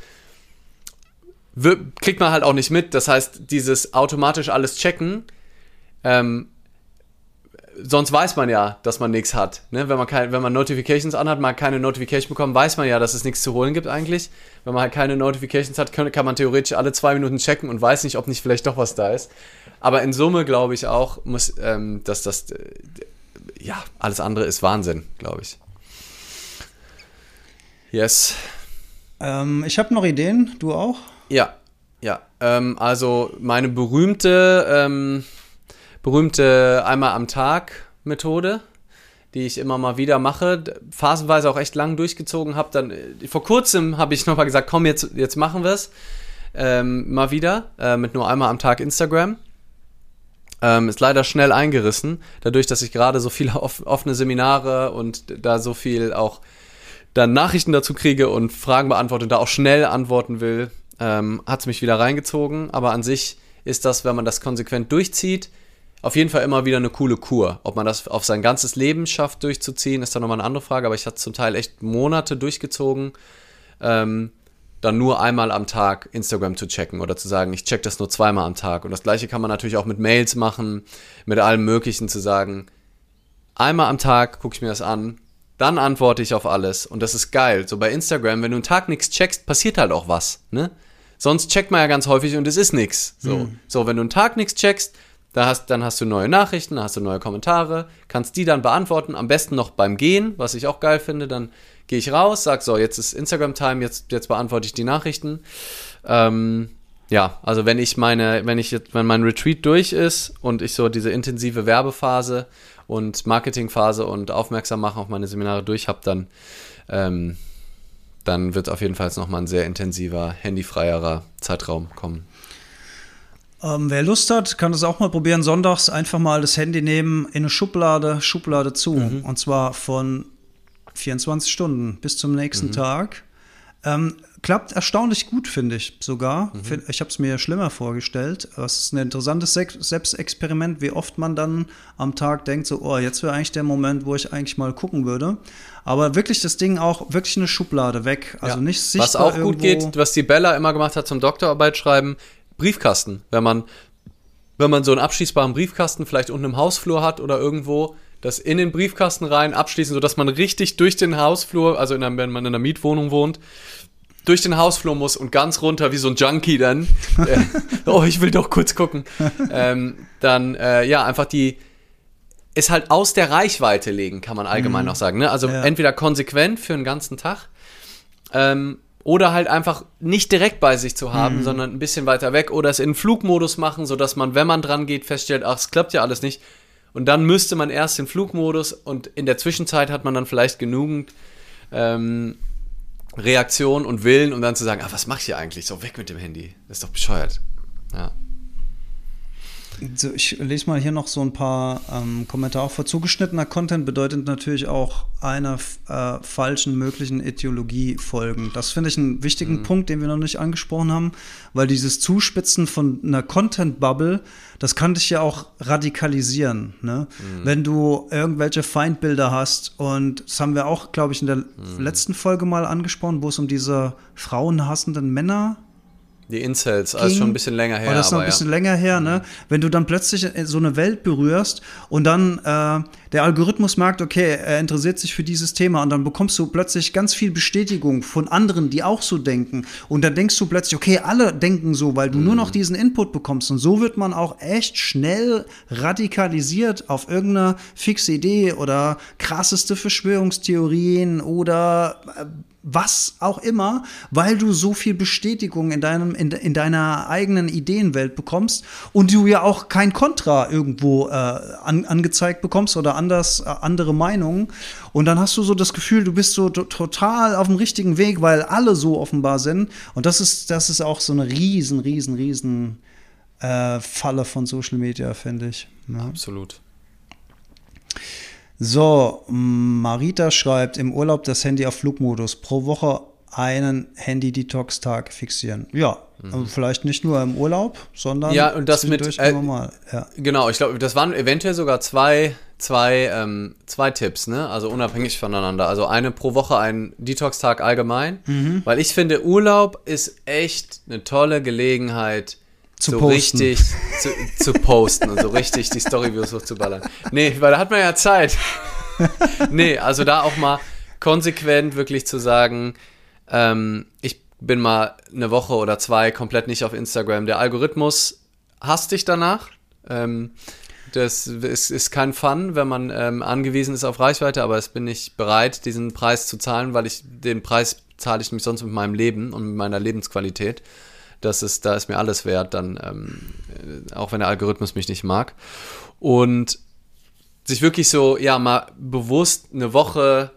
[SPEAKER 1] kriegt man halt auch nicht mit. Das heißt, dieses automatisch alles checken, ähm, sonst weiß man ja, dass man nichts hat. Ne? Wenn, man kein, wenn man Notifications anhat, man keine Notification bekommt, weiß man ja, dass es nichts zu holen gibt eigentlich. Wenn man halt keine Notifications hat, kann, kann man theoretisch alle zwei Minuten checken und weiß nicht, ob nicht vielleicht doch was da ist. Aber in Summe glaube ich auch, muss, ähm, dass das, äh, ja, alles andere ist Wahnsinn, glaube ich. Yes.
[SPEAKER 2] Ähm, ich habe noch Ideen, du auch?
[SPEAKER 1] Ja, ja. Ähm, also meine berühmte, ähm, berühmte einmal am Tag Methode, die ich immer mal wieder mache, phasenweise auch echt lang durchgezogen habe. Dann äh, vor kurzem habe ich noch mal gesagt, komm jetzt, jetzt machen wir es ähm, mal wieder äh, mit nur einmal am Tag Instagram. Ähm, ist leider schnell eingerissen, dadurch, dass ich gerade so viele off offene Seminare und da so viel auch dann Nachrichten dazu kriege und Fragen beantworte und da auch schnell antworten will, ähm, hat es mich wieder reingezogen. Aber an sich ist das, wenn man das konsequent durchzieht, auf jeden Fall immer wieder eine coole Kur. Ob man das auf sein ganzes Leben schafft durchzuziehen, ist dann nochmal eine andere Frage. Aber ich hatte zum Teil echt Monate durchgezogen, ähm, dann nur einmal am Tag Instagram zu checken oder zu sagen, ich check das nur zweimal am Tag. Und das gleiche kann man natürlich auch mit Mails machen, mit allem Möglichen zu sagen, einmal am Tag gucke ich mir das an, dann antworte ich auf alles und das ist geil. So bei Instagram, wenn du einen Tag nichts checkst, passiert halt auch was, ne? Sonst checkt man ja ganz häufig und es ist nichts. So, so wenn du einen Tag nichts checkst, da hast, dann hast du neue Nachrichten, dann hast du neue Kommentare, kannst die dann beantworten, am besten noch beim Gehen, was ich auch geil finde, dann gehe ich raus, sag so, jetzt ist Instagram-Time, jetzt, jetzt beantworte ich die Nachrichten. Ähm, ja, also wenn ich meine, wenn ich jetzt, wenn mein Retreat durch ist und ich so diese intensive Werbephase und Marketingphase und aufmerksam machen auf meine Seminare durch habe, dann, ähm, dann wird auf jeden Fall nochmal ein sehr intensiver, handyfreierer Zeitraum kommen.
[SPEAKER 2] Ähm, wer Lust hat, kann das auch mal probieren. Sonntags einfach mal das Handy nehmen, in eine Schublade, Schublade zu. Und zwar von 24 Stunden bis zum nächsten Tag. Ähm, klappt erstaunlich gut, finde ich sogar. Find- Ich habe es mir schlimmer vorgestellt. Es ist ein interessantes Selbstexperiment, wie oft man dann am Tag denkt, so, oh, jetzt wäre eigentlich der Moment, wo ich eigentlich mal gucken würde. Aber wirklich das Ding auch, wirklich eine Schublade weg. Also
[SPEAKER 1] Ja.
[SPEAKER 2] nicht sichtbar
[SPEAKER 1] Was auch gut geht, was die Bella immer gemacht hat zum Doktorarbeit schreiben, Briefkasten. Wenn man, wenn man so einen abschließbaren Briefkasten vielleicht unten im Hausflur hat oder irgendwo, das in den Briefkasten rein abschließen, sodass man richtig durch den Hausflur, also in einer, wenn man in einer Mietwohnung wohnt, durch den Hausflur muss und ganz runter wie so ein Junkie dann, äh, oh, ich will doch kurz gucken, ähm, dann, äh, ja, einfach die, es halt aus der Reichweite legen, kann man allgemein noch sagen. Ne? Also
[SPEAKER 2] Ja.
[SPEAKER 1] entweder konsequent für einen ganzen Tag ähm, oder halt einfach nicht direkt bei sich zu haben, sondern ein bisschen weiter weg oder es in Flugmodus machen, sodass man, wenn man dran geht, feststellt, ach, es klappt ja alles nicht. Und dann müsste man erst den Flugmodus und in der Zwischenzeit hat man dann vielleicht genügend ähm, Reaktion und Willen, um dann zu sagen, ah, was mach ich hier eigentlich? So weg mit dem Handy. Das ist doch bescheuert. Ja.
[SPEAKER 2] So, ich lese mal hier noch so ein paar ähm, Kommentare vor. Zugeschnittener Content bedeutet natürlich auch einer äh, falschen möglichen Ideologie folgen. Das finde ich einen wichtigen mhm. Punkt, den wir noch nicht angesprochen haben, weil dieses Zuspitzen von einer Content-Bubble, das kann dich ja auch radikalisieren. Ne? Mhm. Wenn du irgendwelche Feindbilder hast, und das haben wir auch, glaube ich, in der mhm. letzten Folge mal angesprochen, wo es um diese frauenhassenden Männer
[SPEAKER 1] die Incels, also schon ein bisschen länger her.
[SPEAKER 2] Oh, das ist noch ein bisschen ja. länger her, ne? Mhm. Wenn du dann plötzlich so eine Welt berührst und dann äh, der Algorithmus merkt, okay, er interessiert sich für dieses Thema und dann bekommst du plötzlich ganz viel Bestätigung von anderen, die auch so denken. Und dann denkst du plötzlich, okay, alle denken so, weil du mhm. nur noch diesen Input bekommst. Und so wird man auch echt schnell radikalisiert auf irgendeine fixe Idee oder krasseste Verschwörungstheorien oder äh, was auch immer, weil du so viel Bestätigung in, deinem, in, in deiner eigenen Ideenwelt bekommst und du ja auch kein Kontra irgendwo äh, an, angezeigt bekommst oder anders äh, andere Meinungen. Und dann hast du so das Gefühl, du bist so total auf dem richtigen Weg, weil alle so offenbar sind. Und das ist, das ist auch so eine riesen, riesen, riesen äh, Falle von Social Media, finde ich.
[SPEAKER 1] Ja. Absolut.
[SPEAKER 2] So, Marita schreibt, im Urlaub das Handy auf Flugmodus. Pro Woche einen Handy-Detox-Tag fixieren. Ja, mhm. Also vielleicht nicht nur im Urlaub, sondern
[SPEAKER 1] ja, und das mit
[SPEAKER 2] äh, normal.
[SPEAKER 1] Ja. Genau, ich glaube, das waren eventuell sogar zwei, zwei, ähm, zwei Tipps, ne? Also unabhängig voneinander. Also eine pro Woche ein Detox-Tag allgemein, mhm. weil ich finde, Urlaub ist echt eine tolle Gelegenheit, zu so posten. richtig zu, zu, posten und so richtig die Story-Views hochzuballern. Nee, weil da hat man ja Zeit. nee, also da auch mal konsequent wirklich zu sagen, ähm, ich bin mal eine Woche oder zwei komplett nicht auf Instagram. Der Algorithmus hasst dich danach. Ähm, das ist, ist, kein Fun, wenn man ähm, angewiesen ist auf Reichweite, aber es bin ich bereit, diesen Preis zu zahlen, weil ich den Preis zahle ich mich sonst mit meinem Leben und mit meiner Lebensqualität das ist, da ist mir alles wert, dann, ähm, auch wenn der Algorithmus mich nicht mag. Und sich wirklich so, ja, mal bewusst eine Woche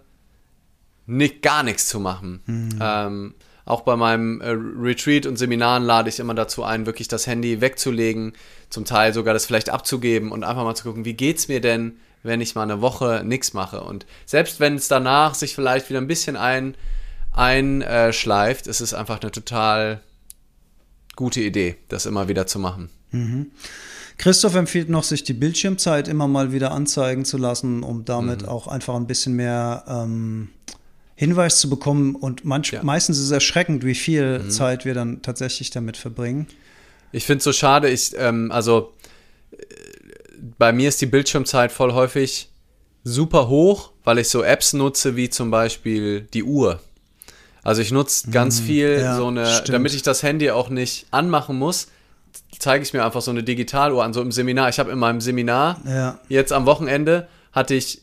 [SPEAKER 1] nicht, gar nichts zu machen. Mhm. Ähm, auch bei meinem äh, Retreat und Seminaren lade ich immer dazu ein, wirklich das Handy wegzulegen, zum Teil sogar das vielleicht abzugeben und einfach mal zu gucken, wie geht's mir denn, wenn ich mal eine Woche nichts mache. Und selbst wenn es danach sich vielleicht wieder ein bisschen ein, einschleift, ist es einfach eine total gute Idee, das immer wieder zu machen.
[SPEAKER 2] Mhm. Christoph empfiehlt noch, sich die Bildschirmzeit immer mal wieder anzeigen zu lassen, um damit mhm. auch einfach ein bisschen mehr ähm, Hinweis zu bekommen. Und manch, ja. meistens ist es erschreckend, wie viel mhm. Zeit wir dann tatsächlich damit verbringen.
[SPEAKER 1] Ich finde es so schade, ich, ähm, also bei mir ist die Bildschirmzeit voll häufig super hoch, weil ich so Apps nutze, wie zum Beispiel die Uhr. Also ich nutze ganz mhm. viel ja, so eine, stimmt. damit ich das Handy auch nicht anmachen muss, zeige ich mir einfach so eine Digitaluhr an, so im Seminar. Ich habe in meinem Seminar ja. jetzt am Wochenende hatte ich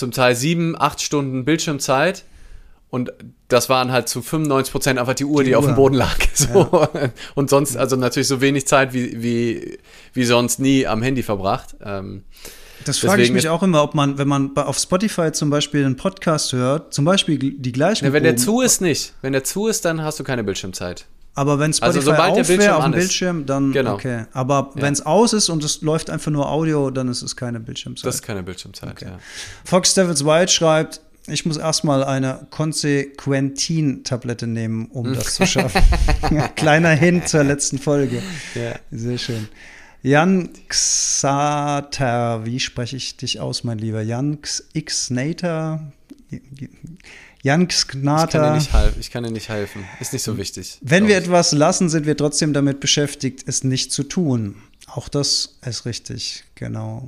[SPEAKER 1] zum Teil sieben, acht Stunden Bildschirmzeit und das waren halt zu 95 Prozent einfach die Uhr, die, die auf dem Boden lag. So. Ja. Und sonst, also natürlich so wenig Zeit wie, wie, wie sonst nie am Handy verbracht. Ähm,
[SPEAKER 2] das frage ich mich auch immer, ob man, wenn man auf Spotify zum Beispiel einen Podcast hört, zum Beispiel die gleichen.
[SPEAKER 1] Ja, wenn der zu ist, nicht. Wenn der zu ist, dann hast du keine Bildschirmzeit.
[SPEAKER 2] Aber wenn Spotify also sobald der Bildschirm auf dem Bildschirm, dann genau. okay. Aber ja. wenn es aus ist und es läuft einfach nur Audio, dann ist es keine Bildschirmzeit.
[SPEAKER 1] Das ist keine Bildschirmzeit, okay. ja.
[SPEAKER 2] Fox Devils White schreibt, ich muss erstmal eine Konsequentin-Tablette nehmen, um das zu schaffen. Kleiner Hin zur letzten Folge. Ja. Sehr schön. Jan Xater, wie spreche ich dich aus, mein Lieber? Jan Xnater? Jan Xnater.
[SPEAKER 1] Ich kann, dir nicht ich kann dir nicht helfen. Ist nicht so wichtig.
[SPEAKER 2] Wenn wir ich. etwas lassen, sind wir trotzdem damit beschäftigt, es nicht zu tun. Auch das ist richtig, genau.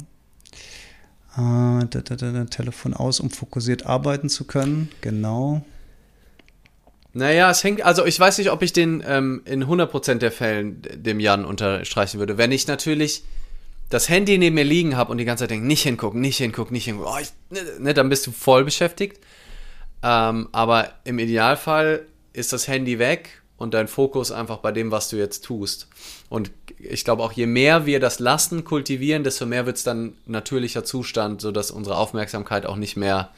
[SPEAKER 2] Äh, da, da, da, Telefon aus, um fokussiert arbeiten zu können. Genau.
[SPEAKER 1] Naja, es hängt, also ich weiß nicht, ob ich den ähm, in 100% der Fällen dem Jan unterstreichen würde. Wenn ich natürlich das Handy neben mir liegen habe und die ganze Zeit denke, nicht hingucken, nicht hingucken, nicht hingucken, oh, ich, ne, ne, dann bist du voll beschäftigt. Ähm, aber im Idealfall ist das Handy weg und dein Fokus einfach bei dem, was du jetzt tust. Und ich glaube auch, je mehr wir das lassen, kultivieren, desto mehr wird es dann natürlicher Zustand, sodass unsere Aufmerksamkeit auch nicht mehr,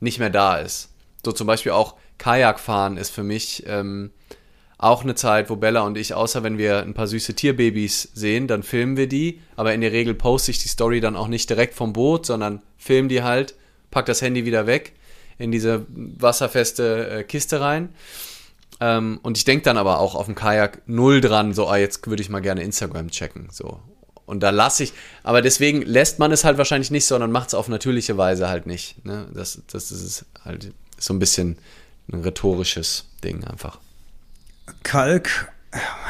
[SPEAKER 1] nicht mehr da ist. So zum Beispiel auch Kajakfahren ist für mich ähm, auch eine Zeit, wo Bella und ich, außer wenn wir ein paar süße Tierbabys sehen, dann filmen wir die. Aber in der Regel poste ich die Story dann auch nicht direkt vom Boot, sondern film die halt, pack das Handy wieder weg in diese wasserfeste äh, Kiste rein. Ähm, und ich denke dann aber auch auf dem Kajak null dran, so, ah, jetzt würde ich mal gerne Instagram checken. So. Und da lasse ich, aber deswegen lässt man es halt wahrscheinlich nicht, sondern macht es auf natürliche Weise halt nicht. Ne? Das, das ist halt so ein bisschen ein rhetorisches Ding einfach.
[SPEAKER 2] Kalk,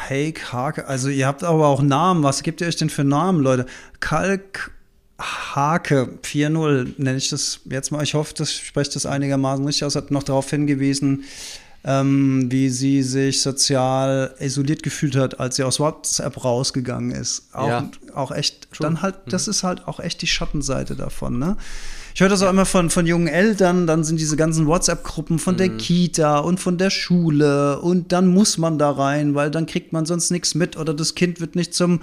[SPEAKER 2] Hake, Hake, also ihr habt aber auch Namen. Was gibt ihr euch denn für Namen, Leute? Kalk, Hake 4.0 nenne ich das jetzt mal. Ich hoffe, das spricht das einigermaßen richtig aus. Hat noch darauf hingewiesen, ähm, wie sie sich sozial isoliert gefühlt hat, als sie aus WhatsApp rausgegangen ist. Auch, ja. auch echt, True. dann halt, das mhm. ist halt auch echt die Schattenseite davon, ne? Ich höre das auch immer von, von jungen Eltern, dann sind diese ganzen WhatsApp-Gruppen von mhm. der Kita und von der Schule und dann muss man da rein, weil dann kriegt man sonst nichts mit oder das Kind wird nicht zum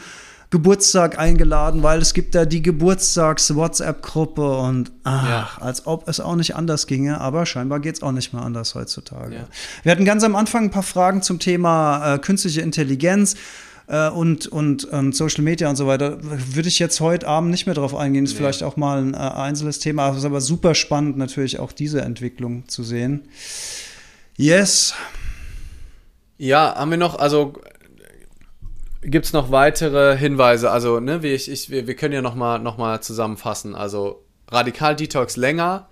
[SPEAKER 2] Geburtstag eingeladen, weil es gibt da die Geburtstags-WhatsApp-Gruppe und ach, ja. als ob es auch nicht anders ginge, aber scheinbar geht es auch nicht mehr anders heutzutage. Ja. Wir hatten ganz am Anfang ein paar Fragen zum Thema äh, künstliche Intelligenz äh, und, und, und, Social Media und so weiter. Würde ich jetzt heute Abend nicht mehr drauf eingehen, ist nee. vielleicht auch mal ein äh, einzelnes Thema, aber es ist aber super spannend natürlich auch diese Entwicklung zu sehen. Yes.
[SPEAKER 1] Ja, haben wir noch, also Gibt es noch weitere Hinweise? Also, ne, wie ich, ich, wir, wir können ja nochmal noch mal zusammenfassen. Also, Radikal-Detox länger,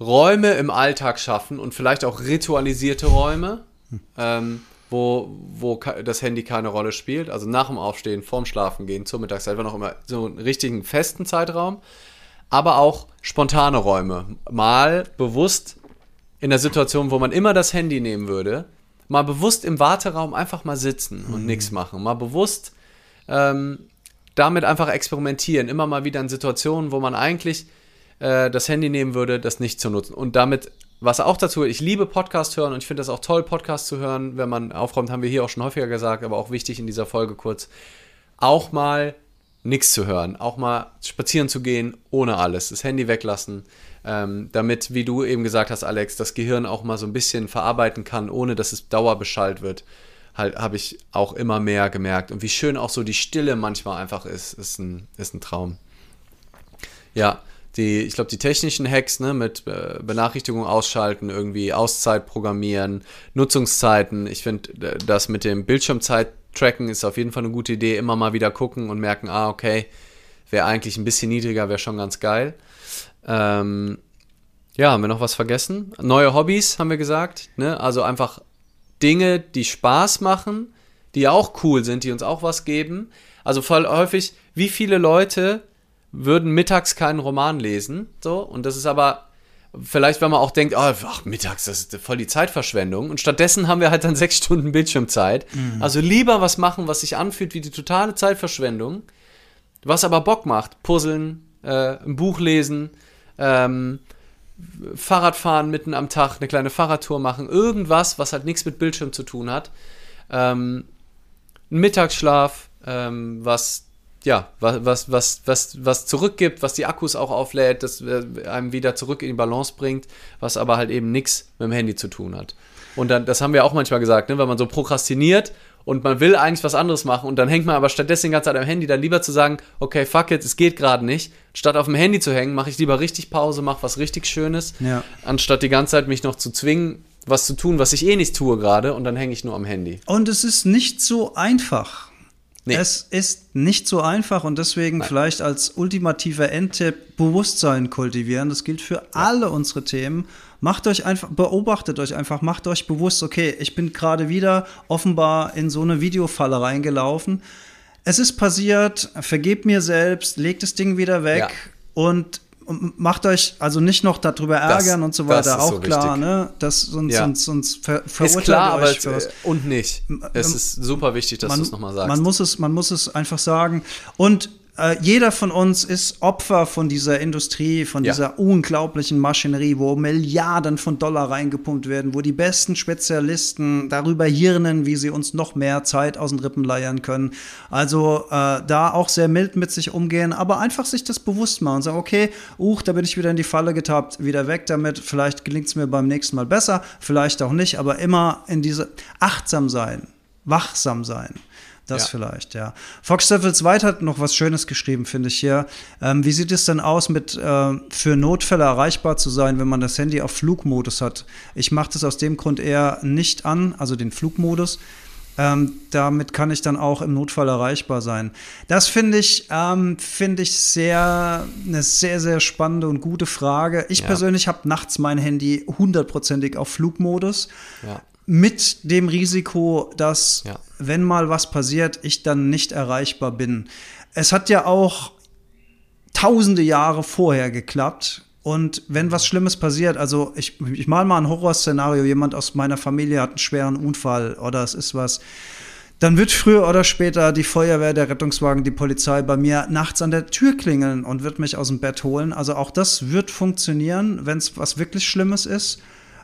[SPEAKER 1] Räume im Alltag schaffen und vielleicht auch ritualisierte Räume, hm. ähm, wo, wo das Handy keine Rolle spielt. Also nach dem Aufstehen, vorm Schlafen gehen, zur Mittagszeit, wenn auch immer so einen richtigen festen Zeitraum. Aber auch spontane Räume. Mal bewusst in der Situation, wo man immer das Handy nehmen würde, mal bewusst im Warteraum einfach mal sitzen und mhm. nichts machen. Mal bewusst ähm, damit einfach experimentieren. Immer mal wieder in Situationen, wo man eigentlich äh, das Handy nehmen würde, das nicht zu nutzen. Und damit, was auch dazu, ich liebe Podcast hören und ich finde das auch toll, Podcast zu hören, wenn man aufräumt, haben wir hier auch schon häufiger gesagt, aber auch wichtig in dieser Folge kurz, auch mal nichts zu hören, auch mal spazieren zu gehen ohne alles, das Handy weglassen, ähm, damit, wie du eben gesagt hast, Alex, das Gehirn auch mal so ein bisschen verarbeiten kann, ohne dass es dauerbeschallt wird. Halt, habe ich auch immer mehr gemerkt. Und wie schön auch so die Stille manchmal einfach ist, ist ein, ist ein Traum. Ja, die, ich glaube, die technischen Hacks, ne, mit äh, Benachrichtigung ausschalten, irgendwie Auszeit programmieren, Nutzungszeiten. Ich finde, das mit dem Bildschirmzeit-Tracken ist auf jeden Fall eine gute Idee. Immer mal wieder gucken und merken, ah, okay, wäre eigentlich ein bisschen niedriger, wäre schon ganz geil. Ähm, ja, haben wir noch was vergessen? Neue Hobbys, haben wir gesagt. Ne? Also einfach Dinge, die Spaß machen, die auch cool sind, die uns auch was geben. Also voll häufig, wie viele Leute würden mittags keinen Roman lesen? So, und das ist aber vielleicht, wenn man auch denkt, oh, ach, mittags, das ist voll die Zeitverschwendung. Und stattdessen haben wir halt dann sechs Stunden Bildschirmzeit. Mhm. Also lieber was machen, was sich anfühlt wie die totale Zeitverschwendung, was aber Bock macht. Puzzeln, äh, ein Buch lesen, ähm, Fahrradfahren mitten am Tag, eine kleine Fahrradtour machen, irgendwas, was halt nichts mit Bildschirm zu tun hat. Ähm, ein Mittagsschlaf, ähm, was ja, was, was, was, was, was zurückgibt, was die Akkus auch auflädt, das äh, einem wieder zurück in die Balance bringt, was aber halt eben nichts mit dem Handy zu tun hat. Und dann, das haben wir auch manchmal gesagt, ne, wenn man so prokrastiniert und man will eigentlich was anderes machen und dann hängt man aber stattdessen die ganze Zeit am Handy, dann lieber zu sagen, okay, fuck it, es geht gerade nicht. Statt auf dem Handy zu hängen, mache ich lieber richtig Pause, mache was richtig Schönes, ja. anstatt die ganze Zeit mich noch zu zwingen, was zu tun, was ich eh nicht tue gerade und dann hänge ich nur am Handy.
[SPEAKER 2] Und es ist nicht so einfach. Nee. Es ist nicht so einfach und deswegen Nein. vielleicht als ultimativer Endtipp Bewusstsein kultivieren. Das gilt für ja. alle unsere Themen. Macht euch einfach, beobachtet euch einfach, macht euch bewusst, okay, ich bin gerade wieder offenbar in so eine Videofalle reingelaufen. Es ist passiert, vergebt mir selbst, legt das Ding wieder weg ja. und macht euch also nicht noch darüber ärgern das, und so weiter, auch so klar, wichtig. ne? Das sonst, ja. sonst, sonst ver verurteilt ist klar, euch
[SPEAKER 1] aber es, und nicht. Es ist super wichtig, dass du es nochmal sagst.
[SPEAKER 2] Man muss es, man muss es einfach sagen. Und äh, jeder von uns ist Opfer von dieser Industrie, von
[SPEAKER 1] Ja.
[SPEAKER 2] dieser unglaublichen Maschinerie, wo Milliarden von Dollar reingepumpt werden, wo die besten Spezialisten darüber hirnen, wie sie uns noch mehr Zeit aus den Rippen leiern können. Also äh, da auch sehr mild mit sich umgehen, aber einfach sich das bewusst machen und sagen, okay, uch, da bin ich wieder in die Falle getappt, wieder weg damit, vielleicht gelingt es mir beim nächsten Mal besser, vielleicht auch nicht, aber immer in diese achtsam sein, wachsam sein. Das
[SPEAKER 1] Ja.
[SPEAKER 2] vielleicht, ja. Fox Steffels White hat noch was Schönes geschrieben, finde ich hier. Ähm, wie sieht es denn aus mit äh, für Notfälle erreichbar zu sein, wenn man das Handy auf Flugmodus hat? Ich mache das aus dem Grund eher nicht an, also den Flugmodus. Ähm, damit kann ich dann auch im Notfall erreichbar sein. Das finde ich, ähm, finde ich sehr, eine sehr, sehr spannende und gute Frage. Ich
[SPEAKER 1] Ja.
[SPEAKER 2] persönlich habe nachts mein Handy hundertprozentig auf Flugmodus
[SPEAKER 1] Ja.
[SPEAKER 2] Mit dem Risiko, dass,
[SPEAKER 1] Ja.
[SPEAKER 2] wenn mal was passiert, ich dann nicht erreichbar bin. Es hat ja auch tausende Jahre vorher geklappt. Und wenn was Schlimmes passiert, also ich, ich mal mal ein Horrorszenario, jemand aus meiner Familie hat einen schweren Unfall oder es ist was, dann wird früher oder später die Feuerwehr, der Rettungswagen, die Polizei bei mir nachts an der Tür klingeln und wird mich aus dem Bett holen. Also auch das wird funktionieren, wenn es was wirklich Schlimmes ist.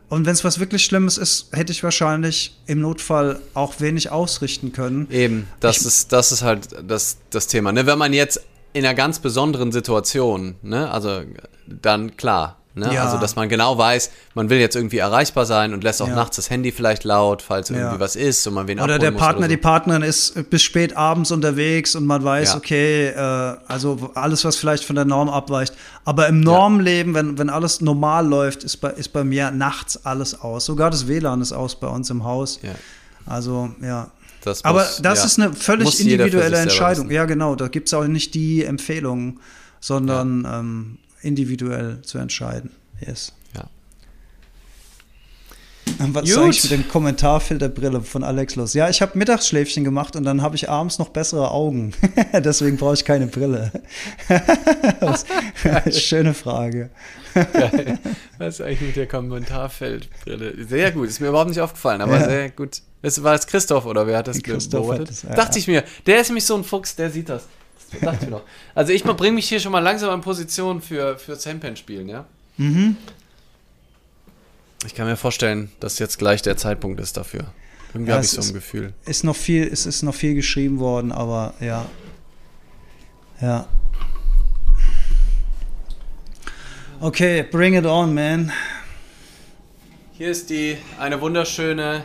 [SPEAKER 2] Und wenn es was wirklich Schlimmes ist, hätte ich wahrscheinlich im Notfall auch wenig ausrichten können.
[SPEAKER 1] Eben, das ist, das ist halt das, das Thema. Ne? Wenn man jetzt in einer ganz besonderen Situation, ne, also dann klar, ne?
[SPEAKER 2] Ja.
[SPEAKER 1] also dass man genau weiß, man will jetzt irgendwie erreichbar sein und lässt auch
[SPEAKER 2] Ja.
[SPEAKER 1] nachts das Handy vielleicht laut, falls irgendwie
[SPEAKER 2] Ja.
[SPEAKER 1] was ist und man wen
[SPEAKER 2] Oder der Partner,
[SPEAKER 1] oder so.
[SPEAKER 2] die Partnerin ist bis spät abends unterwegs und man weiß,
[SPEAKER 1] Ja.
[SPEAKER 2] okay, äh, also alles, was vielleicht von der Norm abweicht. Aber im Normleben, wenn, wenn alles normal läuft, ist bei, ist bei mir nachts alles aus. Sogar das WLAN ist aus bei uns im Haus.
[SPEAKER 1] Ja.
[SPEAKER 2] Also, ja.
[SPEAKER 1] Das
[SPEAKER 2] Aber
[SPEAKER 1] muss-
[SPEAKER 2] das
[SPEAKER 1] ja,
[SPEAKER 2] ist eine völlig individuelle Entscheidung. Ja, genau. Da gibt es auch nicht die Empfehlungen, sondern ähm, individuell zu entscheiden. Yes.
[SPEAKER 1] Ja.
[SPEAKER 2] Was ist eigentlich mit dem Kommentarfilterbrille von Alex los? Ja, ich habe Mittagsschläfchen gemacht und dann habe ich abends noch bessere Augen. Deswegen brauche ich keine Brille. Schöne Frage.
[SPEAKER 1] Geil. Was ist eigentlich mit der Kommentarfeldbrille? Sehr gut, ist mir überhaupt nicht aufgefallen, aber
[SPEAKER 2] Ja.
[SPEAKER 1] sehr gut. Das war es Christoph oder wer hat das
[SPEAKER 2] Christoph hat
[SPEAKER 1] beobachtet?
[SPEAKER 2] das, ja.
[SPEAKER 1] Dachte ich mir, der ist nämlich so ein Fuchs, der sieht das. Das dachte ich mir noch. Also ich bringe mich hier schon mal langsam in Position für, für Handpan-Spielen, ja?
[SPEAKER 2] Mhm.
[SPEAKER 1] Ich kann mir vorstellen, dass jetzt gleich der Zeitpunkt ist dafür. Irgendwie
[SPEAKER 2] Ja,
[SPEAKER 1] habe ich so ein
[SPEAKER 2] ist-
[SPEAKER 1] Gefühl.
[SPEAKER 2] Ist noch viel, es ist noch viel geschrieben worden, aber ja. Ja. Okay, bring it on, man.
[SPEAKER 1] Hier ist die eine wunderschöne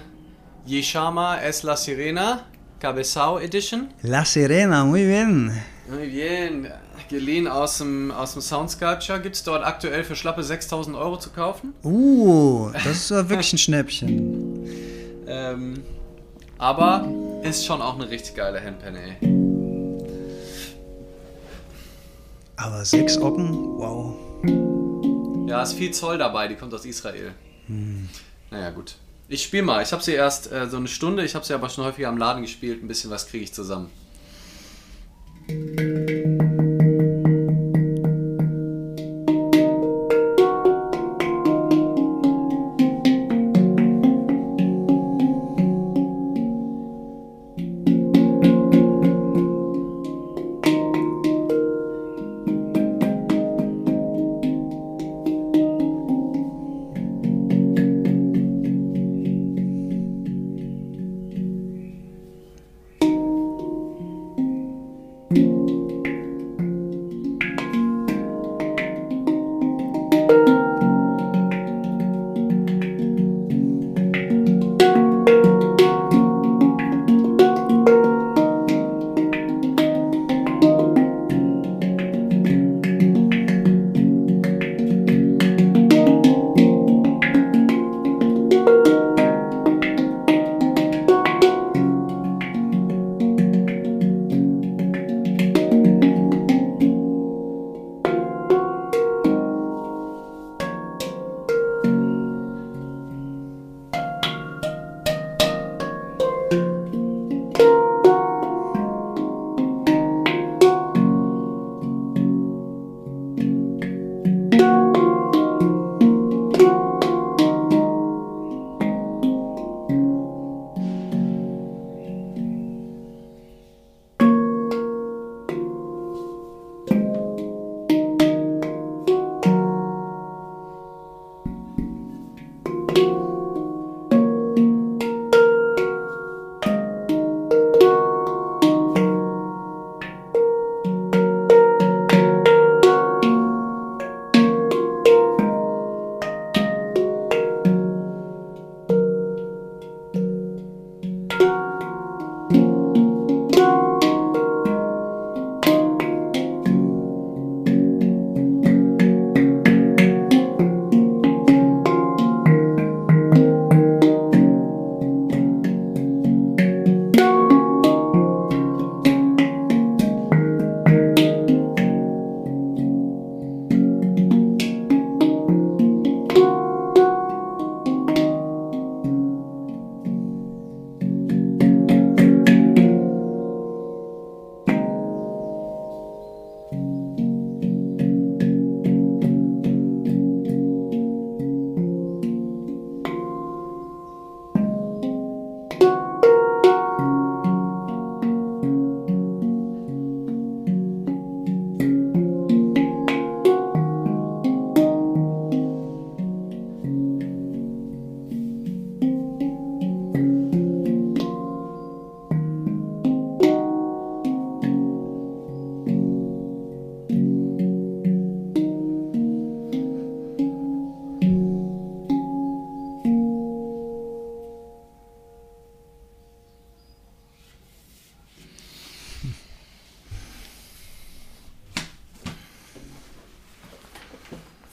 [SPEAKER 1] Yeshama Es La Sirena Cabezao Edition.
[SPEAKER 2] La Sirena, muy bien.
[SPEAKER 1] Muy bien. Geliehen aus dem, aus dem Sound Sculpture. Gibt es dort aktuell für schlappe 6000 Euro zu kaufen.
[SPEAKER 2] Uh, das ist wirklich ein Schnäppchen.
[SPEAKER 1] Ähm, aber ist schon auch eine richtig geile Handpan, ey.
[SPEAKER 2] Aber sechs Ocken, wow.
[SPEAKER 1] Ja, ist viel Zoll dabei, die kommt aus Israel. Naja, gut. Ich spiele mal. Ich habe sie erst äh, so eine Stunde, ich habe sie aber schon häufiger am Laden gespielt. Ein bisschen was kriege ich zusammen.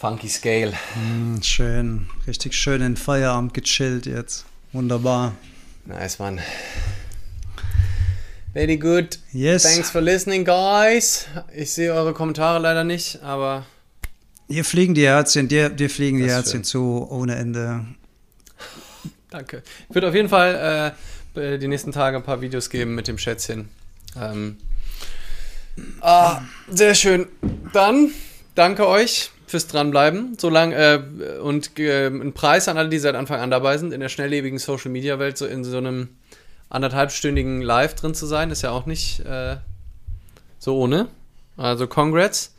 [SPEAKER 1] Funky Scale.
[SPEAKER 2] Mm, schön. Richtig schön in Feierabend gechillt jetzt. Wunderbar.
[SPEAKER 1] Nice, Mann. Very good.
[SPEAKER 2] Yes.
[SPEAKER 1] Thanks for listening, guys. Ich sehe eure Kommentare leider nicht, aber
[SPEAKER 2] Hier fliegen die Herzchen, dir, dir fliegen die Herzchen zu ohne Ende.
[SPEAKER 1] danke. Ich würde auf jeden Fall äh, die nächsten Tage ein paar Videos geben mit dem Schätzchen. Ähm, ah, sehr schön. Dann danke euch fürs Dranbleiben. So lang, äh, und äh, ein Preis an alle, die seit Anfang an dabei sind, in der schnelllebigen Social Media Welt, so in so einem anderthalbstündigen Live drin zu sein, ist ja auch nicht äh, so ohne. Also Congrats.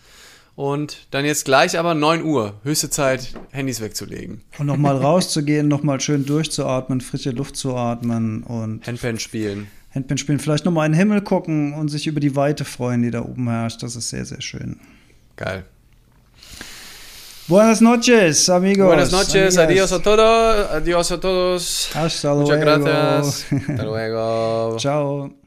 [SPEAKER 1] Und dann jetzt gleich aber 9 Uhr. Höchste Zeit, Handys wegzulegen.
[SPEAKER 2] Und nochmal rauszugehen, nochmal schön durchzuatmen, frische Luft zu atmen und
[SPEAKER 1] Handpan spielen.
[SPEAKER 2] Handpan spielen. Vielleicht nochmal in den Himmel gucken und sich über die Weite freuen, die da oben herrscht. Das ist sehr, sehr schön.
[SPEAKER 1] Geil.
[SPEAKER 2] Buenas noches, amigos.
[SPEAKER 1] Buenas noches,
[SPEAKER 2] amigas.
[SPEAKER 1] adiós a todos, adiós a todos.
[SPEAKER 2] Hasta
[SPEAKER 1] Muchas
[SPEAKER 2] luego.
[SPEAKER 1] gracias. Hasta luego.
[SPEAKER 2] Ciao.